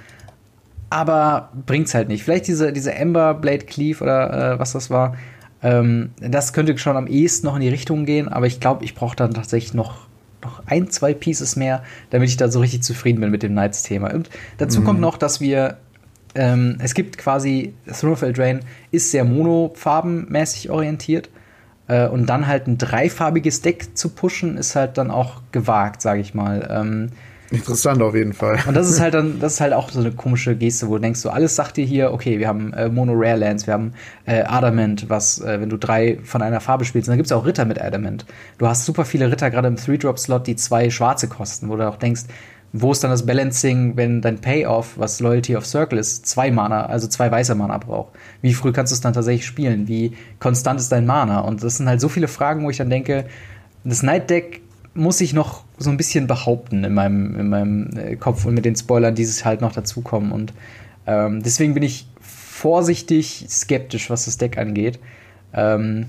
aber bringt's halt nicht. Vielleicht diese, diese Ember Blade Cleave oder äh, was das war, ähm, das könnte schon am ehesten noch in die Richtung gehen, aber ich glaube, ich brauche dann tatsächlich noch, noch ein, zwei Pieces mehr, damit ich da so richtig zufrieden bin mit dem Knights-Thema. Und dazu mhm. kommt noch, dass wir ähm, es gibt quasi, Throne of Eldraine ist sehr monofarbenmäßig orientiert. Äh, und dann halt ein dreifarbiges Deck zu pushen, ist halt dann auch gewagt, sage ich mal. Ähm, Interessant auf jeden Fall. Und das ist halt dann, das ist halt auch so eine komische Geste, wo du denkst, so alles sagt dir hier, okay, wir haben äh, Mono Rare Lands, wir haben äh, Adamant, was, äh, wenn du drei von einer Farbe spielst, dann gibt's auch Ritter mit Adamant. Du hast super viele Ritter, gerade im Three-Drop-Slot, die zwei schwarze kosten, wo du auch denkst, wo ist dann das Balancing, wenn dein Payoff, was Loyalty of Circle ist, zwei Mana, also zwei weiße Mana braucht? Wie früh kannst du es dann tatsächlich spielen? Wie konstant ist dein Mana? Und das sind halt so viele Fragen, wo ich dann denke, das Night Deck muss ich noch so ein bisschen behaupten in meinem, in meinem äh, Kopf und mit den Spoilern, die halt noch dazukommen. Und ähm, deswegen bin ich vorsichtig skeptisch, was das Deck angeht. Ähm,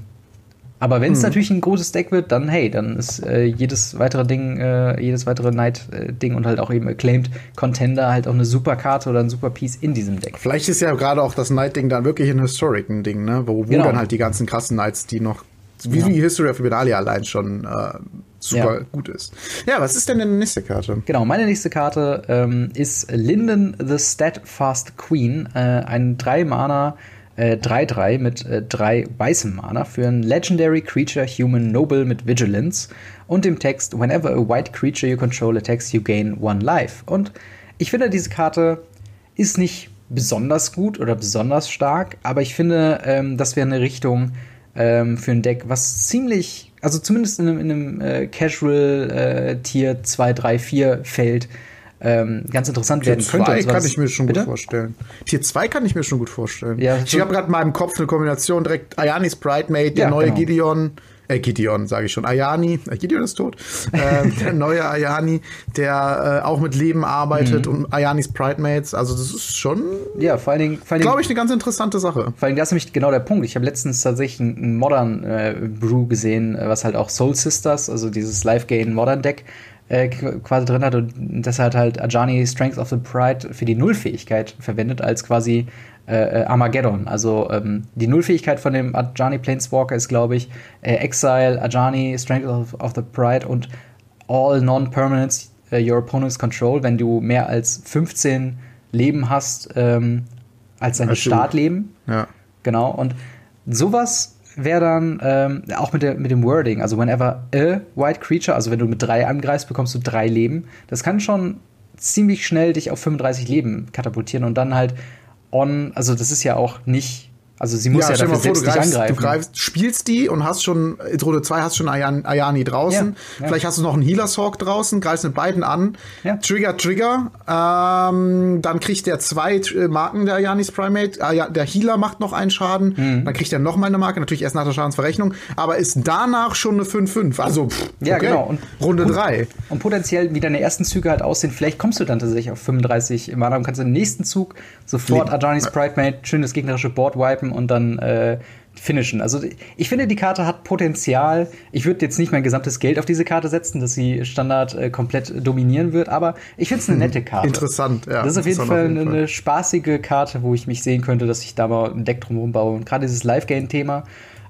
aber wenn es mhm. natürlich ein großes Deck wird, dann hey, dann ist äh, jedes weitere Ding, äh, jedes weitere Night-Ding äh, und halt auch eben Acclaimed Contender halt auch eine super Karte oder ein super Piece in diesem Deck. Vielleicht ist ja gerade auch das Night-Ding dann wirklich ein Historic-Ding, ne? Wo, wo genau. dann halt die ganzen krassen Knights, die noch, wie ja. die History of Ibenalia allein schon äh, super ja. gut ist. Ja, was ist denn deine nächste Karte? Genau, meine nächste Karte ähm, ist Linden the Steadfast Queen, äh, ein 3-Mana 3-3 äh, mit äh, drei weißem Mana für ein Legendary Creature Human Noble mit Vigilance und dem Text Whenever a white creature you control attacks, you gain one life. Und ich finde, diese Karte ist nicht besonders gut oder besonders stark, aber ich finde, ähm, das wäre eine Richtung ähm, für ein Deck, was ziemlich, also zumindest in einem, in einem äh, Casual äh, Tier 2, 3, 4 Feld ähm, ganz interessant Tier werden könnte. Tier 2 kann ich mir schon Bitte? gut vorstellen. Tier 2 kann ich mir schon gut vorstellen. Ja, ich habe gerade mal im Kopf eine Kombination direkt Ayanis Bridemate, der ja, neue genau. Gideon. Äh, Gideon, sage ich schon. Ayani, äh, Gideon ist tot. äh, der neue Ayani, der äh, auch mit Leben arbeitet mhm. und Ayanis Pridemates. Also das ist schon, ja, vor allen Dingen, vor allen glaube ich, eine ganz interessante Sache. Vor allen Dingen, das ist nämlich genau der Punkt. Ich habe letztens tatsächlich einen Modern äh, Brew gesehen, äh, was halt auch Soul Sisters, also dieses Live Gain Modern Deck äh, quasi drin hat und das hat halt Ajani Strength of the Pride für die Nullfähigkeit verwendet als quasi äh, äh, Armageddon. Also ähm, die Nullfähigkeit von dem Ajani Planeswalker ist, glaube ich, äh, Exile, Ajani Strength of, of, the Pride und All Non-Permanents uh, Your Opponent's Control, wenn du mehr als 15 Leben hast ähm, als dein Startleben. Ja. Genau. Und sowas wäre dann ähm, auch mit, der, mit dem Wording, also whenever a white creature, also wenn du mit drei angreifst, bekommst du drei Leben. Das kann schon ziemlich schnell dich auf 35 Leben katapultieren und dann halt on, also das ist ja auch nicht also sie muss ja, ja dafür vor, selbst greifst, nicht angreifen. Du greifst, spielst die und hast schon, in Runde 2 hast schon Ayan, Ayani draußen. Ja, ja. Vielleicht hast du noch einen Healer Hawk draußen, greifst mit beiden an. Trigger, Trigger. Ähm, dann kriegt der zwei äh, Marken der Ayanis Primate. Ah, der Healer macht noch einen Schaden. Mhm. Dann kriegt er noch mal eine Marke, natürlich erst nach der Schadensverrechnung. Aber ist danach schon eine 5-5. Also, pff, okay. ja, genau. Und, Runde 3. Und, potenziell, wie deine ersten Züge halt aussehen, vielleicht kommst du dann tatsächlich auf 35 Mana und kannst im nächsten Zug sofort Ayanis Primate schön das gegnerische Board wipen und dann äh, äh, finishen. Also ich finde, die Karte hat Potenzial. Ich würde jetzt nicht mein gesamtes Geld auf diese Karte setzen, dass sie Standard äh, komplett dominieren wird, aber ich finde es eine nette Karte. Interessant, ja. Das ist auf jeden Fall auf jeden eine, Fall. spaßige Karte, wo ich mich sehen könnte, dass ich da mal ein Deck drumherum baue. Und gerade dieses Live-Game-Thema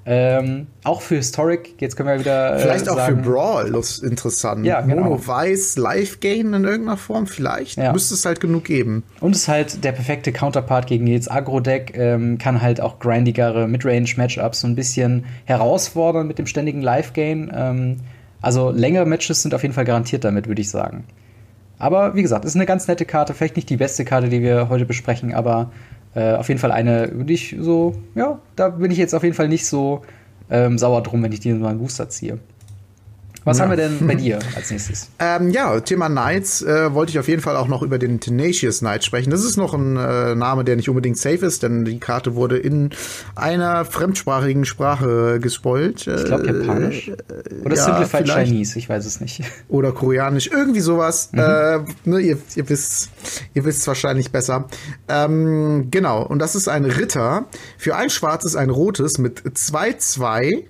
ähm, auch für Historic, jetzt können wir wieder. Äh, vielleicht auch sagen, für Brawl, das ist interessant. Ja, genau. Mono Weiß, Live Gain in irgendeiner Form, vielleicht. Ja. Müsste es halt genug geben. Und es ist halt der perfekte Counterpart gegen jedes Agro-Deck, ähm, kann halt auch grindigere Midrange-Matchups so ein bisschen herausfordern mit dem ständigen Live Gain. Ähm, also längere Matches sind auf jeden Fall garantiert damit, würde ich sagen. Aber wie gesagt, ist eine ganz nette Karte, vielleicht nicht die beste Karte, die wir heute besprechen, aber äh, auf jeden Fall eine, würde ich so, ja, da bin ich jetzt auf jeden Fall nicht so ähm, sauer drum, wenn ich die in meinen Booster ziehe. Was ja. haben wir denn bei dir als nächstes? Ähm, ja, Thema Knights äh, wollte ich auf jeden Fall auch noch über den Tenacious Knight sprechen. Das ist noch ein äh, Name, der nicht unbedingt safe ist, denn die Karte wurde in einer fremdsprachigen Sprache gespoilt. Ich glaube Japanisch. Äh, Oder ja, Simplified vielleicht. Chinese, ich weiß es nicht. Oder Koreanisch, irgendwie sowas. Mhm. Äh, ne, ihr, ihr wisst ihr wisst wahrscheinlich besser. Ähm, genau, und das ist ein Ritter. Für ein schwarzes, ein rotes mit 2-2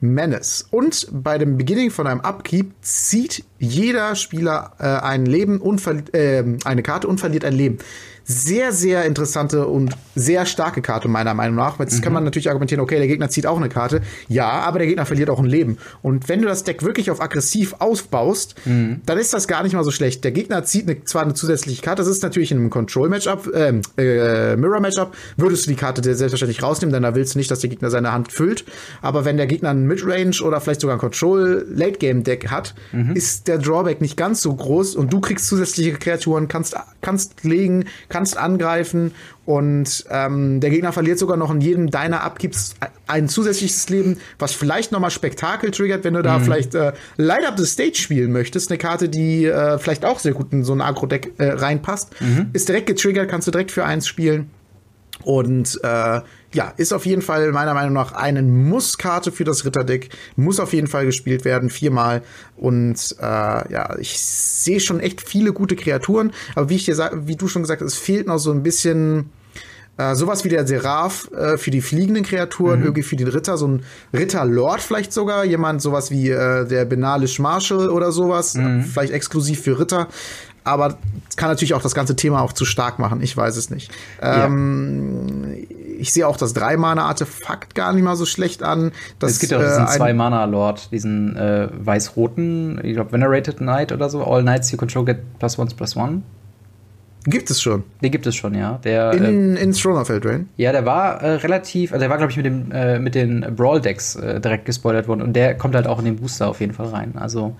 Menace. Und bei dem Beginning von einem Upkeep zieht jeder Spieler äh, ein Leben und äh, eine Karte und verliert ein Leben. sehr, sehr interessante und sehr starke Karte, meiner Meinung nach. Jetzt mhm. kann man natürlich argumentieren, okay, der Gegner zieht auch eine Karte. Ja, aber der Gegner verliert auch ein Leben. Und wenn du das Deck wirklich auf aggressiv aufbaust, mhm. dann ist das gar nicht mal so schlecht. Der Gegner zieht eine, zwar eine zusätzliche Karte, das ist natürlich in einem Control-Matchup, äh, äh, Mirror-Matchup, würdest du die Karte selbstverständlich rausnehmen, denn da willst du nicht, dass der Gegner seine Hand füllt. Aber wenn der Gegner ein Midrange oder vielleicht sogar ein Control-Late-Game-Deck hat, mhm. ist der Drawback nicht ganz so groß und du kriegst zusätzliche Kreaturen, kannst, kannst legen, kannst kannst angreifen und ähm, der Gegner verliert sogar noch in jedem deiner Abgibs ein zusätzliches Leben, was vielleicht nochmal Spektakel triggert, wenn du da mhm. vielleicht äh, Light Up the Stage spielen möchtest. Eine Karte, die äh, vielleicht auch sehr gut in so ein Agro-Deck äh, reinpasst. Mhm. Ist direkt getriggert, kannst du direkt für eins spielen. Und äh, ja, ist auf jeden Fall meiner Meinung nach eine Muss-Karte für das Ritterdeck. Muss auf jeden Fall gespielt werden, viermal. Und äh, ja, ich sehe schon echt viele gute Kreaturen. Aber wie ich dir sag, wie du schon gesagt hast, es fehlt noch so ein bisschen äh, sowas wie der Seraph äh, für die fliegenden Kreaturen, mhm. irgendwie für den Ritter, so ein Ritterlord vielleicht sogar, jemand sowas wie äh, der Benalish Marshall oder sowas, mhm. vielleicht exklusiv für Ritter aber kann natürlich auch das ganze Thema auch zu stark machen. Ich weiß es nicht. Ja. Ähm, ich sehe auch das drei Mana Artefakt gar nicht mal so schlecht an. Das, es gibt ja auch diesen äh, zwei Mana Lord, diesen äh, weiß-roten, ich glaube Venerated Knight oder so. All Knights you control get plus one plus one. Gibt es schon? Den gibt es schon, ja. Der, in, äh, in Stronafeld Drain? Ja, der war äh, relativ, also der war, glaube ich, mit, dem, äh, mit den Brawl-Decks äh, direkt gespoilert worden und der kommt halt auch in den Booster auf jeden Fall rein. Also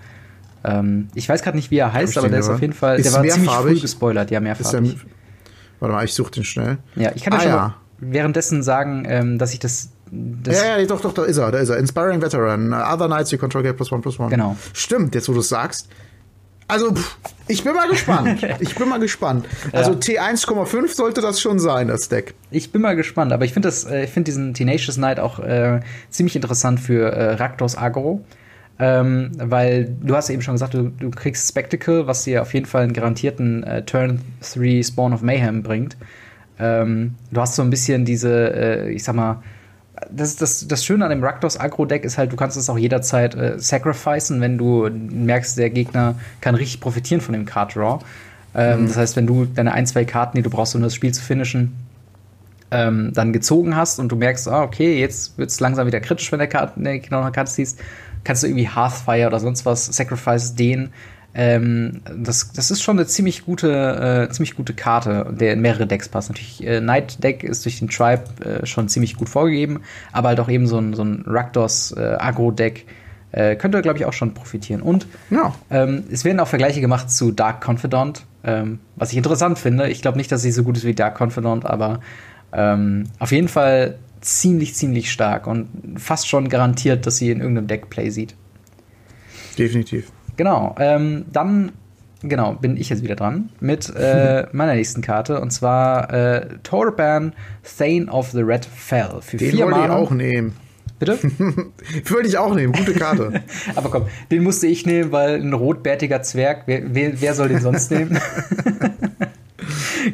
ähm, ich weiß gerade nicht, wie er heißt, aber der ist auf jeden Fall, der war ziemlich früh gespoilert, ja, mehrfarbig. Der, warte mal, ich suche den schnell. Ja, ich kann ah, schon ja. währenddessen sagen, ähm, dass ich das das ja, ja, doch, doch, da ist er, da ist er. Inspiring Veteran. Other Knights you control get plus one plus one. Genau. Stimmt, jetzt wo du es sagst. Also, pff, ich bin mal gespannt. ich bin mal gespannt. Also ja. T1,5 sollte das schon sein, das Deck. Ich bin mal gespannt, aber ich finde äh, ich finde diesen Tenacious Knight auch äh, ziemlich interessant für äh, Raktos Agro. Ähm, weil du hast eben schon gesagt, du, du, kriegst Spectacle, was dir auf jeden Fall einen garantierten äh, Turn 3 Spawn of Mayhem bringt. Ähm, du hast so ein bisschen diese, äh, ich sag mal, das, das, das Schöne an dem Rakdos Agro-Deck ist halt, du kannst es auch jederzeit äh, sacrificen, wenn du merkst, der Gegner kann richtig profitieren von dem Card Draw. Ähm, mhm. Das heißt, wenn du deine ein, zwei Karten, die du brauchst, um das Spiel zu finishen, ähm, dann gezogen hast und du merkst, ah, okay, jetzt wird es langsam wieder kritisch, wenn der, Karte, Gegner noch eine Karte ziehst, kannst du irgendwie Hearthfire oder sonst was, Sacrifice den. Ähm, das, das ist schon eine ziemlich gute, äh, ziemlich gute Karte, der in mehrere Decks passt. Natürlich, äh, Night Deck ist durch den Tribe äh, schon ziemlich gut vorgegeben, aber halt auch eben so ein, so ein Rakdos äh, Agro-Deck äh, könnte, glaube ich, auch schon profitieren. Und ja. ähm, es werden auch Vergleiche gemacht zu Dark Confidant, ähm, was ich interessant finde. Ich glaube nicht, dass sie so gut ist wie Dark Confidant, aber ähm, auf jeden Fall ziemlich, ziemlich stark und fast schon garantiert, dass sie in irgendeinem Deckplay sieht. Definitiv. Genau. Ähm, dann, genau, bin ich jetzt wieder dran mit äh, meiner nächsten Karte und zwar äh, Torban Thane of the Red Fell. Für Den vier wollte ich auch nehmen. Bitte? Würde ich auch nehmen, gute Karte. Aber komm, den musste ich nehmen, weil ein rotbärtiger Zwerg, wer, wer, wer soll den sonst nehmen?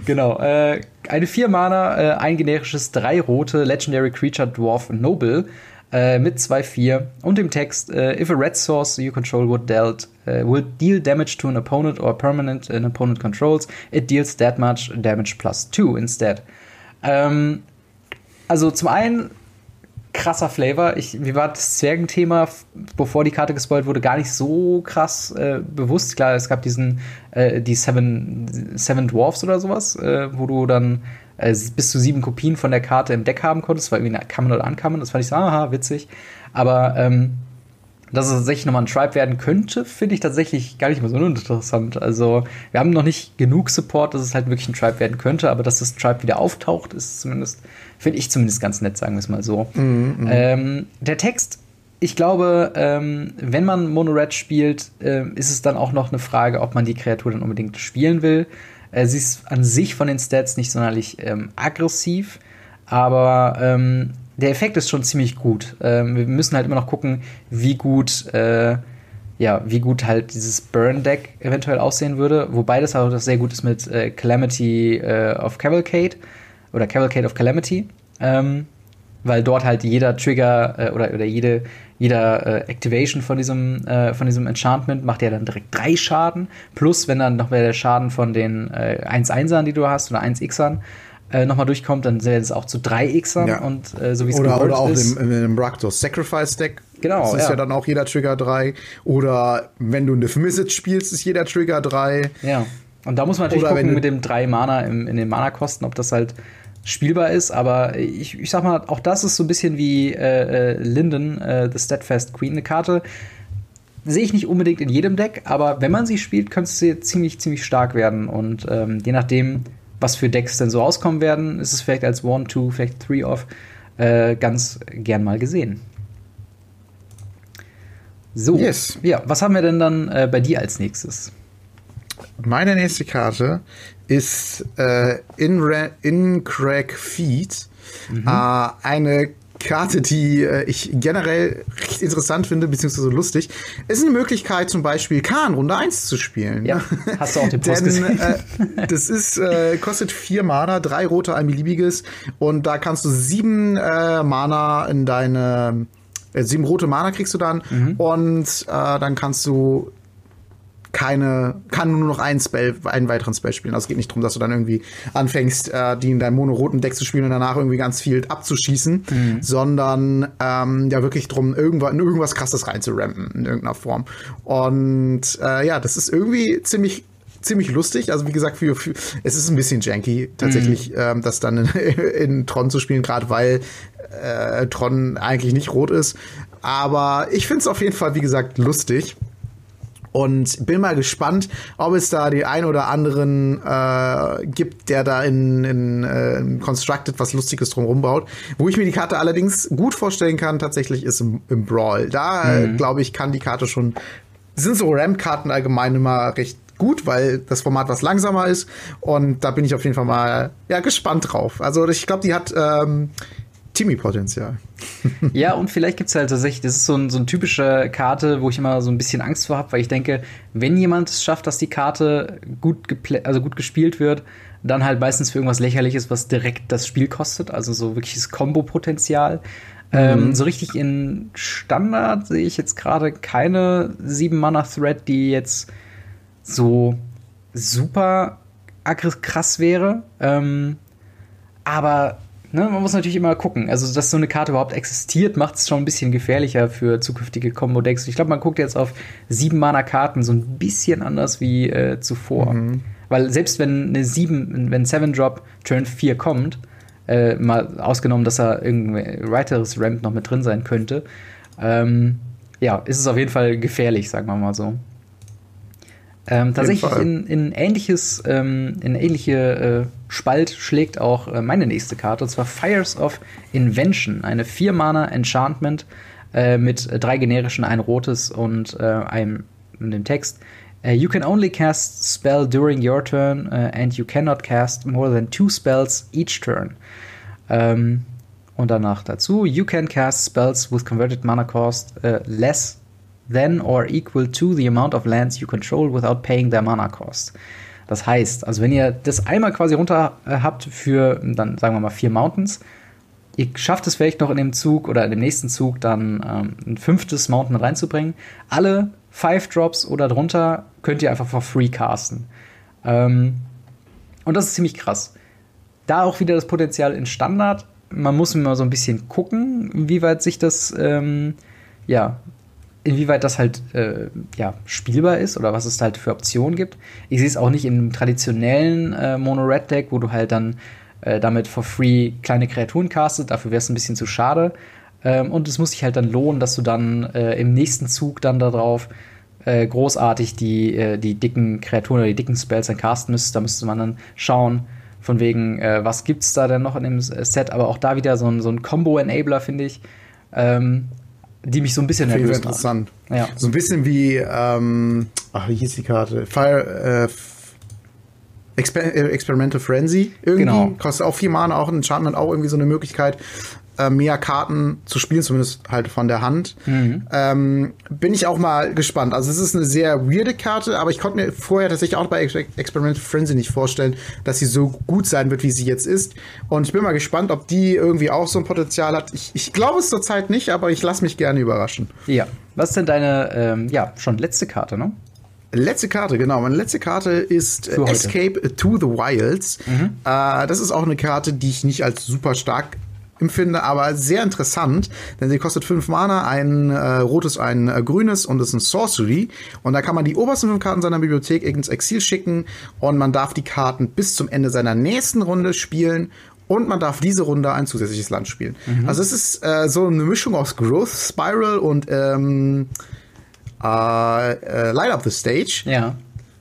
genau. Äh, eine 4 Mana, äh, ein generisches, drei rote Legendary Creature Dwarf Noble äh, mit 2-4 und dem Text: äh, If a red source you control would dealt uh, will deal damage to an opponent or permanent an opponent controls, it deals that much damage plus 2 instead. Ähm, also zum einen krasser Flavor. Ich, mir war das Zwergenthema, bevor die Karte gespoilt wurde, gar nicht so krass äh, bewusst. Klar, es gab diesen, äh, die Seven, Seven Dwarfs oder sowas, äh, wo du dann äh, bis zu sieben Kopien von der Karte im Deck haben konntest. Das war irgendwie eine Common oder Uncommon. Das fand ich so, aha, witzig. Aber ähm, dass es tatsächlich nochmal ein Tribe werden könnte, finde ich tatsächlich gar nicht mehr so uninteressant. Also, wir haben noch nicht genug Support, dass es halt wirklich ein Tribe werden könnte, aber dass das Tribe wieder auftaucht, ist zumindest Finde ich zumindest ganz nett, sagen wir es mal so. Mm, Ähm, der Text, ich glaube, ähm, wenn man Mono-Red spielt, äh, ist es dann auch noch eine Frage, ob man die Kreatur dann unbedingt spielen will. Äh, sie ist an sich von den Stats nicht sonderlich ähm, aggressiv, aber ähm, der Effekt ist schon ziemlich gut. Ähm, wir müssen halt immer noch gucken, wie gut äh, ja, wie gut halt dieses Burn-Deck eventuell aussehen würde. Wobei das auch sehr gut ist mit äh, Calamity äh, of Cavalcade oder Cavalcade of Calamity. Ähm, weil dort halt jeder Trigger äh, oder, oder jede, jeder äh, Activation von diesem, äh, von diesem Enchantment macht ja dann direkt drei Schaden. Plus, wenn dann noch mehr der Schaden von den äh, 1-1ern, die du hast, oder 1-Xern, äh, nochmal durchkommt, dann wäre es auch zu 3-Xern Ja. und äh, so wie es Oder, oder auch ist. im, im Raktos Sacrifice Deck. Genau, Das ist ja. ja. dann auch jeder Trigger 3. Oder wenn du eine Message spielst, ist jeder Trigger 3. Ja. Und da muss man natürlich Oder gucken mit dem drei Mana im, in den Mana-Kosten, ob das halt spielbar ist. Aber ich, ich sag mal, auch das ist so ein bisschen wie äh, äh, Linden, äh, The Steadfast Queen, eine Karte. Sehe ich nicht unbedingt in jedem Deck, aber wenn man sie spielt, könnte sie ziemlich, ziemlich stark werden. Und ähm, je nachdem, was für Decks denn so rauskommen werden, ist es vielleicht als One, Two, vielleicht Three Off äh, ganz gern mal gesehen. So, Yes. ja, was haben wir denn dann äh, bei dir als nächstes? Meine nächste Karte ist äh, in, Crack Feed. Mhm. Äh, eine Karte, die äh, ich generell recht interessant finde, beziehungsweise lustig. Es ist eine Möglichkeit, zum Beispiel Kahn Runde 1 zu spielen. Ja, hast du auch den Post Denn gesehen? äh, das ist, äh, kostet vier Mana, drei rote, ein beliebiges. Und da kannst du sieben äh, Mana in deine. Äh, sieben rote Mana kriegst du dann. Mhm. Und äh, dann kannst du keine, kann nur noch einen Spell, einen weiteren Spell spielen. Also es geht nicht darum, dass du dann irgendwie anfängst, äh, die in deinem monoroten Deck zu spielen und danach irgendwie ganz viel abzuschießen, sondern ähm, ja wirklich drum, irgendwas, in irgendwas krasses reinzurampen in irgendeiner Form. Und äh, ja, das ist irgendwie ziemlich ziemlich lustig. Also wie gesagt, für, für es ist ein bisschen janky tatsächlich, ähm, das dann in, in Tron zu spielen, gerade weil äh, Tron eigentlich nicht rot ist. Aber ich finde es auf jeden Fall, wie gesagt, lustig. Und bin mal gespannt, ob es da den ein oder anderen äh, gibt, der da in, in, äh, in Constructed was Lustiges drumherum baut. Wo ich mir die Karte allerdings gut vorstellen kann, tatsächlich ist im, im Brawl. Da, äh, glaube ich, kann die Karte schon. Sind so Ramp-Karten allgemein immer recht gut, weil das Format was langsamer ist. Und da bin ich auf jeden Fall mal ja, gespannt drauf. Also ich glaube, die hat ähm, Timmy-Potenzial. Ja, und vielleicht gibt es halt tatsächlich, das ist so, ein, so eine typische Karte, wo ich immer so ein bisschen Angst vor habe, weil ich denke, wenn jemand es schafft, dass die Karte gut, also gut gespielt wird, dann halt meistens für irgendwas Lächerliches, was direkt das Spiel kostet, also so wirkliches Kombo-Potenzial. Ähm, so richtig in Standard sehe ich jetzt gerade keine 7-Mana-Thread, die jetzt so super krass wäre. Ähm, aber ne, man muss natürlich immer gucken. Also, dass so eine Karte überhaupt existiert, macht es schon ein bisschen gefährlicher für zukünftige Combo-Decks. Ich glaube, man guckt jetzt auf sieben Mana-Karten so ein bisschen anders wie äh, zuvor. Weil selbst wenn eine 7, wenn 7-Drop Turn 4 kommt, äh, mal ausgenommen, dass da irgendein weiteres Ramp noch mit drin sein könnte, ähm, ja, ist es auf jeden Fall gefährlich, sagen wir mal so. Ähm, tatsächlich in, in ähnliches, ähm, in ähnliche äh, Spalt schlägt auch äh, meine nächste Karte, und zwar Fires of Invention, eine 4-Mana Enchantment äh, mit äh, drei generischen, ein rotes und äh, einem in dem Text. Uh, you can only cast spell during your turn uh, and you cannot cast more than two spells each turn. Ähm, und danach dazu, you can cast spells with converted mana cost less than or equal to the amount of lands you control without paying their mana cost. Das heißt, also wenn ihr das einmal quasi runter äh, habt für, dann sagen wir mal, vier Mountains, ihr schafft es vielleicht noch in dem Zug oder in dem nächsten Zug dann ähm, ein fünftes Mountain reinzubringen. Alle Five Drops oder drunter könnt ihr einfach for free casten. Ähm, und das ist ziemlich krass. Da auch wieder das Potenzial in Standard. Man muss immer so ein bisschen gucken, inwieweit sich das, ähm, ja, inwieweit das halt äh, ja, spielbar ist oder was es halt für Optionen gibt. Ich sehe es auch nicht in einem traditionellen äh, Mono-Red-Deck, wo du halt dann äh, damit for free kleine Kreaturen castet. Dafür wäre es ein bisschen zu schade. Ähm, und es muss sich halt dann lohnen, dass du dann äh, im nächsten Zug dann darauf äh, großartig die, äh, die dicken Kreaturen oder die dicken Spells dann casten müsstest. Da müsste man dann schauen, von wegen, was gibt's da denn noch in dem Set. Aber auch da wieder so ein, so ein Combo-Enabler, finde ich. Ähm, die mich so ein bisschen nervös interessant. Ja. So ein bisschen wie, ähm, ach, wie hieß die Karte? Fire, äh, Exper äh, Experimental Frenzy. Irgendwie Genau. kostet auch vier Mana, auch ein Enchantment, auch irgendwie so eine Möglichkeit. Äh, mehr Karten zu spielen, zumindest halt von der Hand. Mhm. Ähm, bin ich auch mal gespannt. Also es ist eine sehr weirde Karte, aber ich konnte mir vorher tatsächlich auch bei Ex Experimental Frenzy nicht vorstellen, dass sie so gut sein wird, wie sie jetzt ist. Und ich bin mal gespannt, ob die irgendwie auch so ein Potenzial hat. Ich, ich glaube es zurzeit nicht, aber ich lasse mich gerne überraschen. Ja. Was ist denn deine, ähm, ja, schon letzte Karte, ne? Letzte Karte, genau. Meine letzte Karte ist Escape to the Wilds. Mhm. Äh, das ist auch eine Karte, die ich nicht als super stark empfinde, aber sehr interessant, denn sie kostet fünf Mana, ein äh, rotes, ein äh, grünes und ist ein Sorcery. Und da kann man die obersten fünf Karten seiner Bibliothek ins Exil schicken und man darf die Karten bis zum Ende seiner nächsten Runde spielen und man darf diese Runde ein zusätzliches Land spielen. Mhm. Also es ist äh, so eine Mischung aus Growth Spiral und ähm, äh, äh, Light Up the Stage. Ja.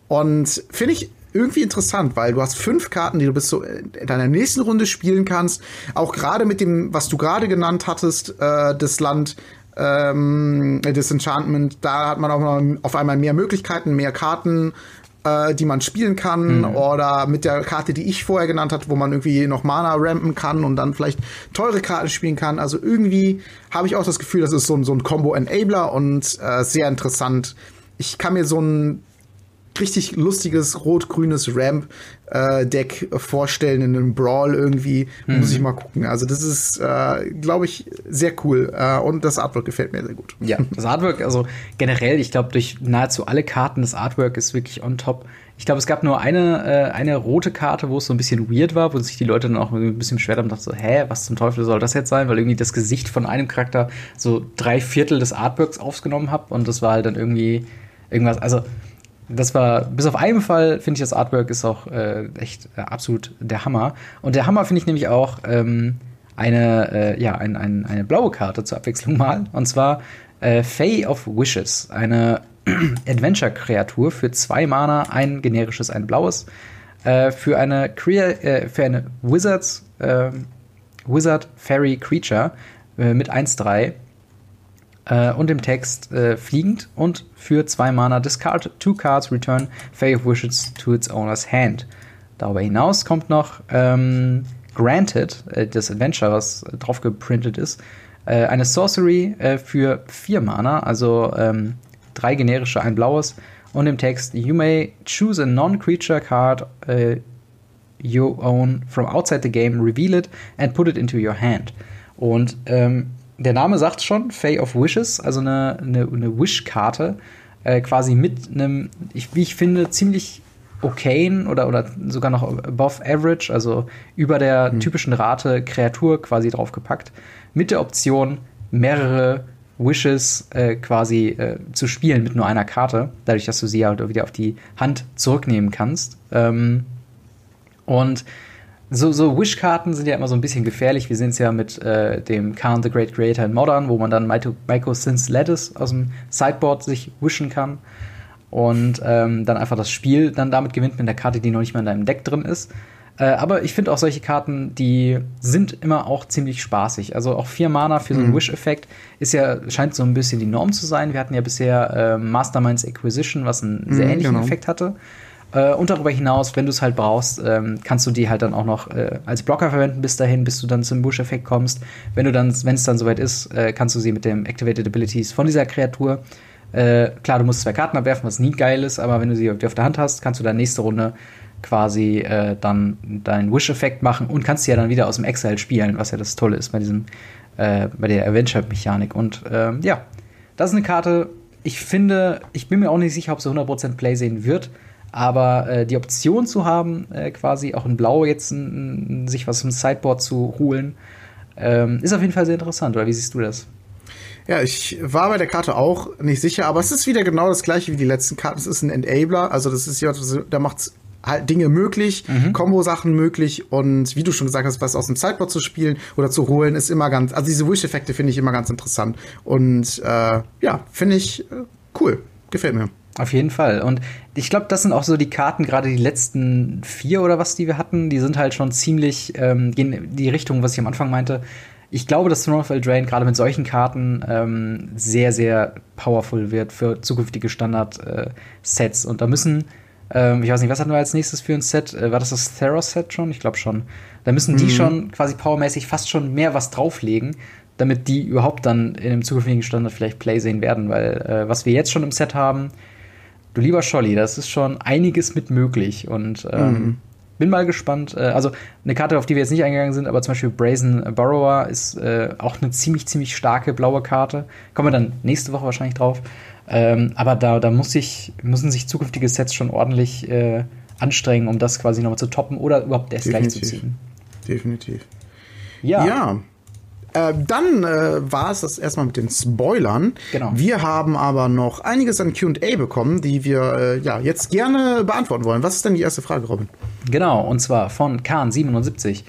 Und finde ich irgendwie interessant, weil du hast fünf Karten, die du bis zu in deiner nächsten Runde spielen kannst. Auch gerade mit dem, was du gerade genannt hattest, äh, das Land ähm, Disenchantment, da hat man auch noch auf einmal mehr Möglichkeiten, mehr Karten, äh, die man spielen kann. Mhm. Oder mit der Karte, die ich vorher genannt hatte, wo man irgendwie noch Mana rampen kann und dann vielleicht teure Karten spielen kann. Also irgendwie habe ich auch das Gefühl, das ist so ein, so ein Combo-Enabler und äh, sehr interessant. Ich kann mir so ein richtig lustiges rot-grünes Ramp-Deck äh, vorstellen in einem Brawl irgendwie. Mhm. Muss ich mal gucken. Also das ist, äh, glaube ich, sehr cool. Äh, und das Artwork gefällt mir sehr gut. Ja, das Artwork, also generell, ich glaube, durch nahezu alle Karten, das Artwork ist wirklich on top. Ich glaube, es gab nur eine, äh, eine rote Karte, wo es so ein bisschen weird war, wo sich die Leute dann auch ein bisschen schwer haben und dachten so, hä, was zum Teufel soll das jetzt sein? Weil irgendwie das Gesicht von einem Charakter so drei Viertel des Artworks aufgenommen hat und das war halt dann irgendwie irgendwas, also das war, bis auf einen Fall finde ich das Artwork ist auch äh, echt äh, absolut der Hammer. Und der Hammer finde ich nämlich auch ähm, eine, äh, ja, ein, ein, eine blaue Karte zur Abwechslung mal. Und zwar äh, Fae of Wishes, eine Adventure-Kreatur für zwei Mana, ein generisches, ein blaues. Äh, für eine, Crea äh, für eine Wizards, äh, Wizard Fairy Creature äh, mit 1-3 äh, und im Text äh, fliegend und für zwei Mana discard two cards, return Fae of Wishes to its owner's hand. Darüber hinaus kommt noch ähm, Granted, äh, das Adventure, was drauf geprintet ist, äh, eine Sorcery äh, für vier Mana, also ähm, drei generische, ein blaues. Und im Text, you may choose a non-creature card uh, you own from outside the game, reveal it and put it into your hand. Und ähm, der Name sagt schon, Fay of Wishes, also eine, eine, eine Wish-Karte, äh, quasi mit einem, ich, wie ich finde, ziemlich okayen oder, oder sogar noch above average, also über der mhm. typischen Rate Kreatur quasi draufgepackt, mit der Option, mehrere Wishes äh, quasi äh, zu spielen mit nur einer Karte, dadurch, dass du sie halt wieder auf die Hand zurücknehmen kannst. Ähm, und so, so Wish-Karten sind ja immer so ein bisschen gefährlich. Wir sehen es ja mit äh, dem Khan the Great Creator in Modern, wo man dann Maiko Sins Lattice aus dem Sideboard sich wischen kann und ähm, dann einfach das Spiel dann damit gewinnt mit der Karte, die noch nicht mal in deinem Deck drin ist. Äh, aber ich finde auch solche Karten, die sind immer auch ziemlich spaßig. Also auch vier Mana für so einen mhm. Wish-Effekt ist ja, scheint so ein bisschen die Norm zu sein. Wir hatten ja bisher äh, Masterminds Acquisition, was einen sehr mhm, ähnlichen genau. Effekt hatte. Äh, und darüber hinaus, wenn du es halt brauchst, ähm, kannst du die halt dann auch noch äh, als Blocker verwenden bis dahin, bis du dann zum Bush-Effekt kommst. Wenn du dann, wenn es dann soweit ist, äh, kannst du sie mit dem Activated Abilities von dieser Kreatur äh, klar, du musst zwei Karten abwerfen, was nie geil ist, aber wenn du sie auf der Hand hast, kannst du dann nächste Runde quasi äh, dann deinen Wish-Effekt machen und kannst sie ja dann wieder aus dem Exile spielen, was ja das Tolle ist bei diesem, äh, bei der Adventure-Mechanik. Und ähm, ja, das ist eine Karte, ich finde, ich bin mir auch nicht sicher, ob sie 100% Play sehen wird, aber äh, die Option zu haben, äh, quasi auch in Blau jetzt n, sich was im Sideboard zu holen, ähm, ist auf jeden Fall sehr interessant. Oder wie siehst du das? Ja, ich war bei der Karte auch nicht sicher, aber es ist wieder genau das gleiche wie die letzten Karten. Es ist ein Enabler, also das ist ja, da macht's halt Dinge möglich, mhm. Kombo-Sachen möglich und wie du schon gesagt hast, was aus dem Sideboard zu spielen oder zu holen, ist immer ganz, also diese Wish-Effekte finde ich immer ganz interessant und äh, ja, finde ich äh, cool, gefällt mir. Auf jeden Fall. Und ich glaube, das sind auch so die Karten, gerade die letzten vier oder was, die wir hatten, die sind halt schon ziemlich, ähm, gehen in die Richtung, was ich am Anfang meinte. Ich glaube, dass Throne of Eldraine gerade mit solchen Karten ähm, sehr, sehr powerful wird für zukünftige Standard-Sets. Äh, Und da müssen Ähm, ich weiß nicht, was hatten wir als nächstes für ein Set? Äh, war das das Theros-Set schon? Ich glaube schon. Da müssen die mhm. schon quasi powermäßig fast schon mehr was drauflegen, damit die überhaupt dann in einem zukünftigen Standard vielleicht Play sehen werden, weil äh, was wir jetzt schon im Set haben, du lieber Scholli, das ist schon einiges mit möglich und ähm, mhm. bin mal gespannt. Äh, also eine Karte, auf die wir jetzt nicht eingegangen sind, aber zum Beispiel Brazen Borrower ist äh, auch eine ziemlich, ziemlich starke blaue Karte. Kommen wir dann nächste Woche wahrscheinlich drauf. Ähm, aber da, da muss ich, müssen sich zukünftige Sets schon ordentlich äh, anstrengen, um das quasi nochmal zu toppen oder überhaupt erst gleich zu ziehen. Definitiv. Ja. ja. Äh, dann äh, war es das erstmal mit den Spoilern. Genau. Wir haben aber noch einiges an QA bekommen, die wir äh, ja, jetzt gerne beantworten wollen. Was ist denn die erste Frage, Robin? Genau, und zwar von Kahn77.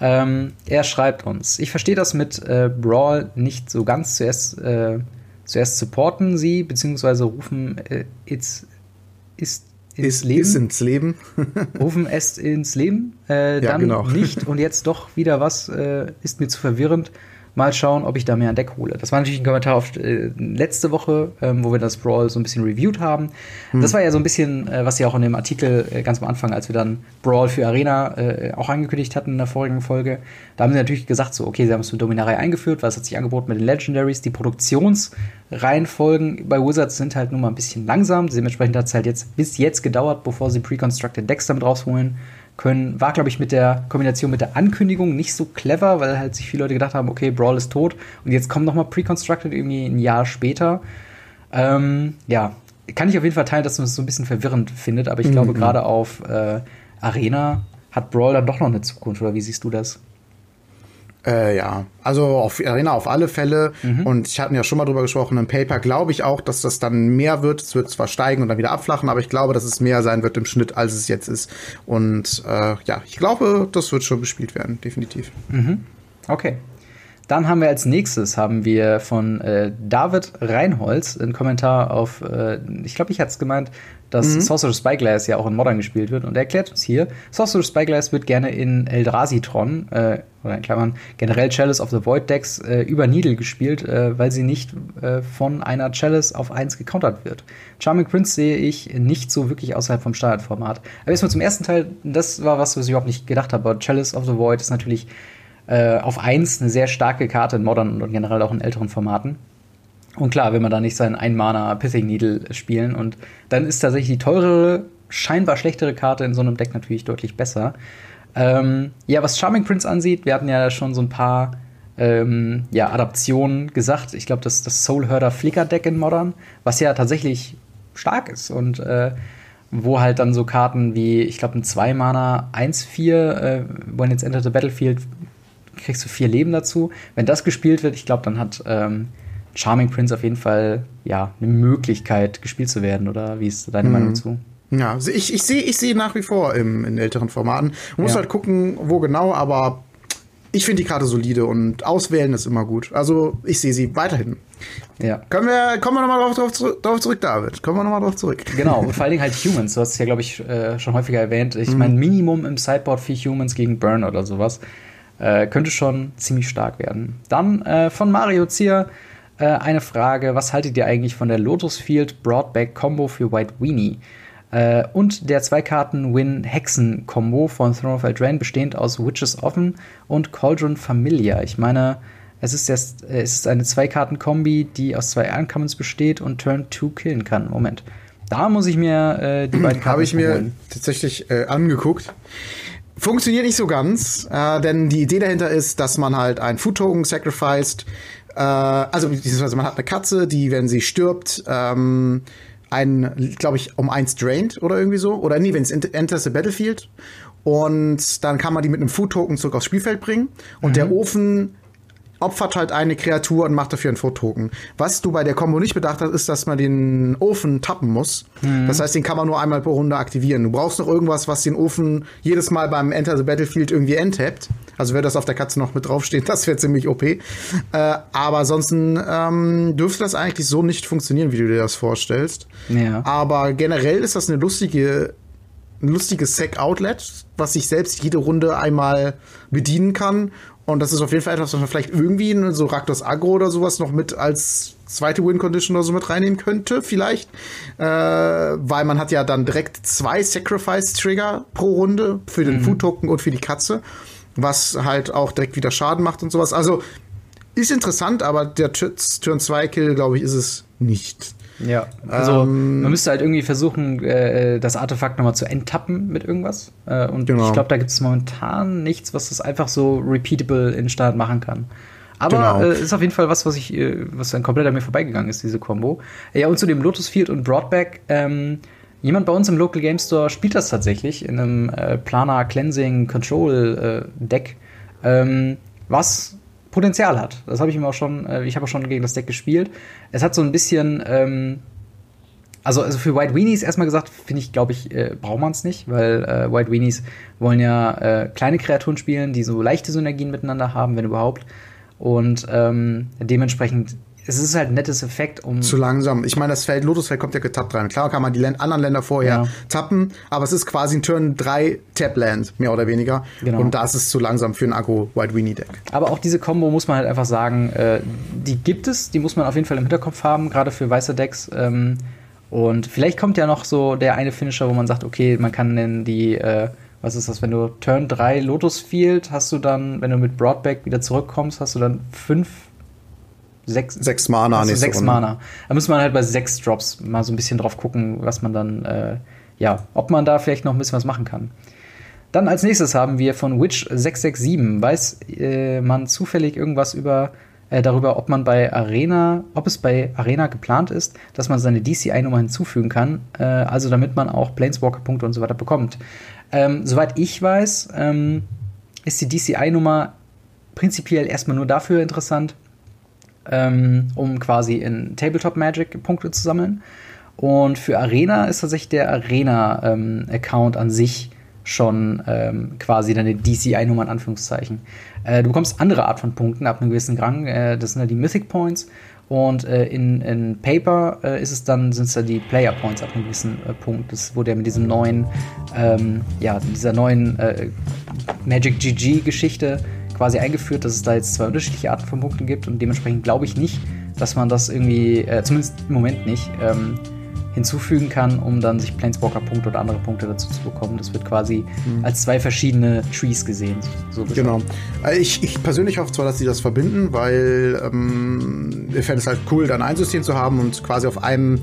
Ähm, er schreibt uns: Ich verstehe das mit äh, Brawl nicht so ganz. Zuerst, äh, zuerst supporten sie, beziehungsweise rufen äh, it's, ist ins ist, Leben. Ist ins Leben. rufen es ins Leben. Äh, ja, dann genau. nicht und jetzt doch wieder was, äh, ist mir zu verwirrend mal schauen, ob ich da mehr an Deck hole. Das war natürlich ein Kommentar auf äh, letzte Woche, ähm, wo wir das Brawl so ein bisschen reviewed haben. Hm. Das war ja so ein bisschen, äh, was ja auch in dem Artikel äh, ganz am Anfang, als wir dann Brawl für Arena äh, auch angekündigt hatten in der vorigen Folge, da haben sie natürlich gesagt, so, okay, sie haben es für Dominarei eingeführt, weil es hat sich angeboten mit den Legendaries. Die Produktionsreihenfolgen bei Wizards sind halt nun mal ein bisschen langsam. Dementsprechend hat es halt jetzt bis jetzt gedauert, bevor sie Pre-Constructed Decks damit rausholen können. War, glaube ich, mit der Kombination mit der Ankündigung nicht so clever, weil halt sich viele Leute gedacht haben, okay, Brawl ist tot und jetzt kommt noch mal Pre-Constructed irgendwie ein Jahr später. Ähm, ja, kann ich auf jeden Fall teilen, dass man es so ein bisschen verwirrend findet, aber ich mhm. glaube, gerade auf äh, Arena hat Brawl dann doch noch eine Zukunft, oder wie siehst du das? Äh, ja, also auf Arena auf alle Fälle. Mhm. Und ich hatte ja schon mal drüber gesprochen, im Paper glaube ich auch, dass das dann mehr wird. Es wird zwar steigen und dann wieder abflachen, aber ich glaube, dass es mehr sein wird im Schnitt, als es jetzt ist. Und äh, ja, ich glaube, das wird schon bespielt werden, definitiv. Mhm. Okay. Dann haben wir als nächstes haben wir von äh, David Reinholz einen Kommentar auf, äh, ich glaube, ich hatte es gemeint, dass mhm. Sorcerer Spyglass ja auch in Modern gespielt wird. Und er erklärt uns hier, Sorcerer Spyglass wird gerne in Eldrazi-Tron, äh, oder in Klammern, generell Chalice of the Void Decks äh, über Needle gespielt, äh, weil sie nicht äh, von einer Chalice auf 1 gecountert wird. Charming Prince sehe ich nicht so wirklich außerhalb vom Standardformat. Aber erstmal zum ersten Teil, das war was, was ich überhaupt nicht gedacht habe. Chalice of the Void ist natürlich äh, auf 1 eine sehr starke Karte in Modern und generell auch in älteren Formaten. Und klar, will man da nicht seinen Ein-Mana Pithing Needle spielen. Und dann ist tatsächlich die teurere, scheinbar schlechtere Karte in so einem Deck natürlich deutlich besser. Ähm, ja, was Charming Prince ansieht, wir hatten ja schon so ein paar ähm, ja, Adaptionen gesagt. Ich glaube, das, das Soul Herder Flicker Deck in Modern, was ja tatsächlich stark ist und äh, wo halt dann so Karten wie, ich glaube, ein 2-Mana 1-4, äh, when it's entered the battlefield, kriegst du vier Leben dazu. Wenn das gespielt wird, ich glaube, dann hat ähm, Charming Prince auf jeden Fall ja eine Möglichkeit, gespielt zu werden. Oder wie ist deine mhm. Meinung dazu? Ja, ich, ich sehe ich seh nach wie vor im, in älteren Formaten. Man muss ja. halt gucken, wo genau, aber ich finde die Karte solide und auswählen ist immer gut. Also ich sehe sie weiterhin. Ja. Können wir, kommen wir nochmal drauf, drauf, drauf zurück, David. Kommen wir nochmal drauf zurück. Genau, und vor allen Dingen halt Humans. Du hast es ja, glaube ich, äh, schon häufiger erwähnt. Ich mhm. meine, Minimum im Sideboard für Humans gegen Burn oder sowas. Äh, könnte schon ziemlich stark werden. Dann äh, von Mario Zier äh, eine Frage: Was haltet ihr eigentlich von der Lotus Field Broadback Combo für White Weenie? Äh, und der Zwei-Karten-Win-Hexen-Kombo von Throne of Eldraine, bestehend aus Witches Offen und Cauldron Familia. Ich meine, es ist, erst, äh, es ist eine Zwei-Karten-Kombi, die aus zwei Uncommons besteht und Turn 2 killen kann. Moment. Da muss ich mir äh, die beiden Karten Habe ich mir holen. tatsächlich äh, angeguckt. Funktioniert nicht so ganz, äh, denn die Idee dahinter ist, dass man halt ein Food-Token sacrificed. Äh, also, beziehungsweise man hat eine Katze, die, wenn sie stirbt, ähm, einen, glaube ich, um eins drained oder irgendwie so. Oder nee, wenn es enters the battlefield. Und dann kann man die mit einem Food-Token zurück aufs Spielfeld bringen. Und mhm. der Ofen opfert halt eine Kreatur und macht dafür einen Food-Token. Was du bei der Combo nicht bedacht hast, ist, dass man den Ofen tappen muss. Mhm. Das heißt, den kann man nur einmal pro Runde aktivieren. Du brauchst noch irgendwas, was den Ofen jedes Mal beim Enter the Battlefield irgendwie enttappt. Also wäre das auf der Katze noch mit draufsteht, das wäre ziemlich OP. Äh, aber ansonsten ähm, dürfte das eigentlich so nicht funktionieren, wie du dir das vorstellst. Ja. Aber generell ist das eine lustige ein lustiges Sec-Outlet, was sich selbst jede Runde einmal bedienen kann und das ist auf jeden Fall etwas, was man vielleicht irgendwie in so Raktos Agro oder sowas noch mit als zweite Win-Condition oder so mit reinnehmen könnte, vielleicht. Äh, weil man hat ja dann direkt zwei Sacrifice-Trigger pro Runde für den mhm. Food-Token und für die Katze, was halt auch direkt wieder Schaden macht und sowas. Also ist interessant, aber der Turn 2-Kill, glaube ich, ist es nicht. Ja, also ähm, man müsste halt irgendwie versuchen, äh, das Artefakt nochmal zu enttappen mit irgendwas. Äh, und genau. ich glaube, da gibt es momentan nichts, was das einfach so repeatable in Start machen kann. Aber genau. äh, ist auf jeden Fall was, was ich, äh, was dann komplett an mir vorbeigegangen ist, diese Combo. Ja, und zu dem Lotus Field und Broadback, ähm, jemand bei uns im Local Game Store spielt das tatsächlich in einem äh, Planar Cleansing Control äh, Deck, ähm, was Potenzial hat. Das habe ich mir auch schon, äh, ich habe auch schon gegen das Deck gespielt. Es hat so ein bisschen, ähm, also, also für White Weenies erstmal gesagt, finde ich, glaube ich, äh, braucht man es nicht, weil äh, White Weenies wollen ja äh, kleine Kreaturen spielen, die so leichte Synergien miteinander haben, wenn überhaupt. Und ähm, dementsprechend es ist halt ein nettes Effekt, um. Zu langsam. Ich meine, das Feld, Lotusfeld kommt ja getappt rein. Klar kann man die Länd anderen Länder vorher ja. tappen, aber es ist quasi ein Turn 3 Tap-Land, mehr oder weniger. Genau. Und da ist es zu langsam für ein Agro White Weenie Deck. Aber auch diese Combo muss man halt einfach sagen, äh, die gibt es, die muss man auf jeden Fall im Hinterkopf haben, gerade für weiße Decks. Ähm, und vielleicht kommt ja noch so der eine Finisher, wo man sagt, okay, man kann denn die, äh, was ist das, wenn du Turn 3 Lotus Field hast du dann, wenn du mit Broadback wieder zurückkommst, hast du dann fünf sechs, sechs Mana. Also sechs Runde. Mana. Da muss man halt bei sechs Drops mal so ein bisschen drauf gucken, was man dann, äh, ja, ob man da vielleicht noch ein bisschen was machen kann. Dann als nächstes haben wir von Witch667. Weiß äh, man zufällig irgendwas über äh, darüber, ob man bei Arena, ob es bei Arena geplant ist, dass man seine DCI-Nummer hinzufügen kann, äh, also damit man auch Planeswalker-Punkte und so weiter bekommt. Ähm, soweit ich weiß, ähm, ist die DCI-Nummer prinzipiell erstmal nur dafür interessant, ähm, um quasi in Tabletop Magic Punkte zu sammeln. Und für Arena ist tatsächlich der Arena-Account ähm, an sich schon ähm, quasi deine DCI-Nummer in Anführungszeichen. Äh, du bekommst andere Art von Punkten ab einem gewissen Rang. Äh, das sind ja die Mythic Points. Und äh, in, in Paper äh, ist es dann, sind es da die Player Points ab einem gewissen äh, Punkt. Das wurde ja mit diesem neuen, ähm, ja, dieser neuen äh, Magic GG-Geschichte quasi eingeführt, dass es da jetzt zwei unterschiedliche Arten von Punkten gibt und dementsprechend glaube ich nicht, dass man das irgendwie, äh, zumindest im Moment nicht, ähm, hinzufügen kann, um dann sich Planeswalker-Punkte oder andere Punkte dazu zu bekommen. Das wird quasi mhm. als zwei verschiedene Trees gesehen. So genau. Also ich, ich, persönlich hoffe zwar, dass sie das verbinden, weil ähm, ich fände es halt cool, dann ein System zu haben und quasi auf einem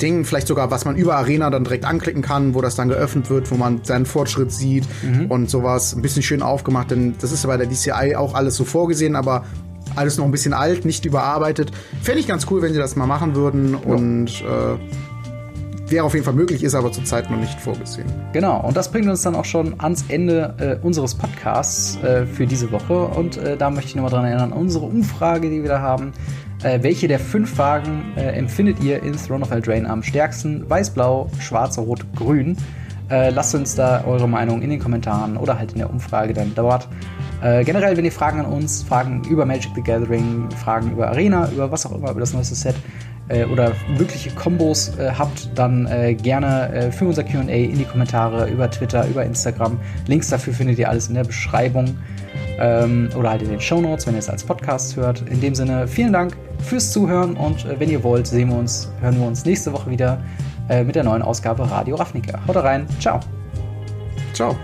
Ding, vielleicht sogar, was man über Arena dann direkt anklicken kann, wo das dann geöffnet wird, wo man seinen Fortschritt sieht mhm. und sowas. Ein bisschen schön aufgemacht, denn das ist ja bei der DCI auch alles so vorgesehen, aber alles noch ein bisschen alt, nicht überarbeitet. Fände ich ganz cool, wenn sie das mal machen würden ja. und äh, wäre auf jeden Fall möglich, ist aber zurzeit noch nicht vorgesehen. Genau, und das bringt uns dann auch schon ans Ende äh, unseres Podcasts äh, für diese Woche. Und äh, da möchte ich nochmal dran erinnern, unsere Umfrage, die wir da haben. Äh, welche der fünf Fragen äh, empfindet ihr in Throne of Eldraine am stärksten? Weiß, blau, schwarz, rot, grün. Äh, lasst uns da eure Meinung in den Kommentaren oder halt in der Umfrage dann dort. Äh, generell, wenn ihr Fragen an uns, Fragen über Magic the Gathering, Fragen über Arena, über was auch immer, über das neueste Set äh, oder wirkliche Kombos äh, habt, dann gerne für unser QA in die Kommentare über Twitter, über Instagram. Links dafür findet ihr alles in der Beschreibung ähm, oder halt in den Show Notes, wenn ihr es als Podcast hört. In dem Sinne, vielen Dank fürs Zuhören und äh, wenn ihr wollt, sehen wir uns, hören wir uns nächste Woche wieder äh, mit der neuen Ausgabe Radio Ravnica. Haut rein, ciao. Ciao.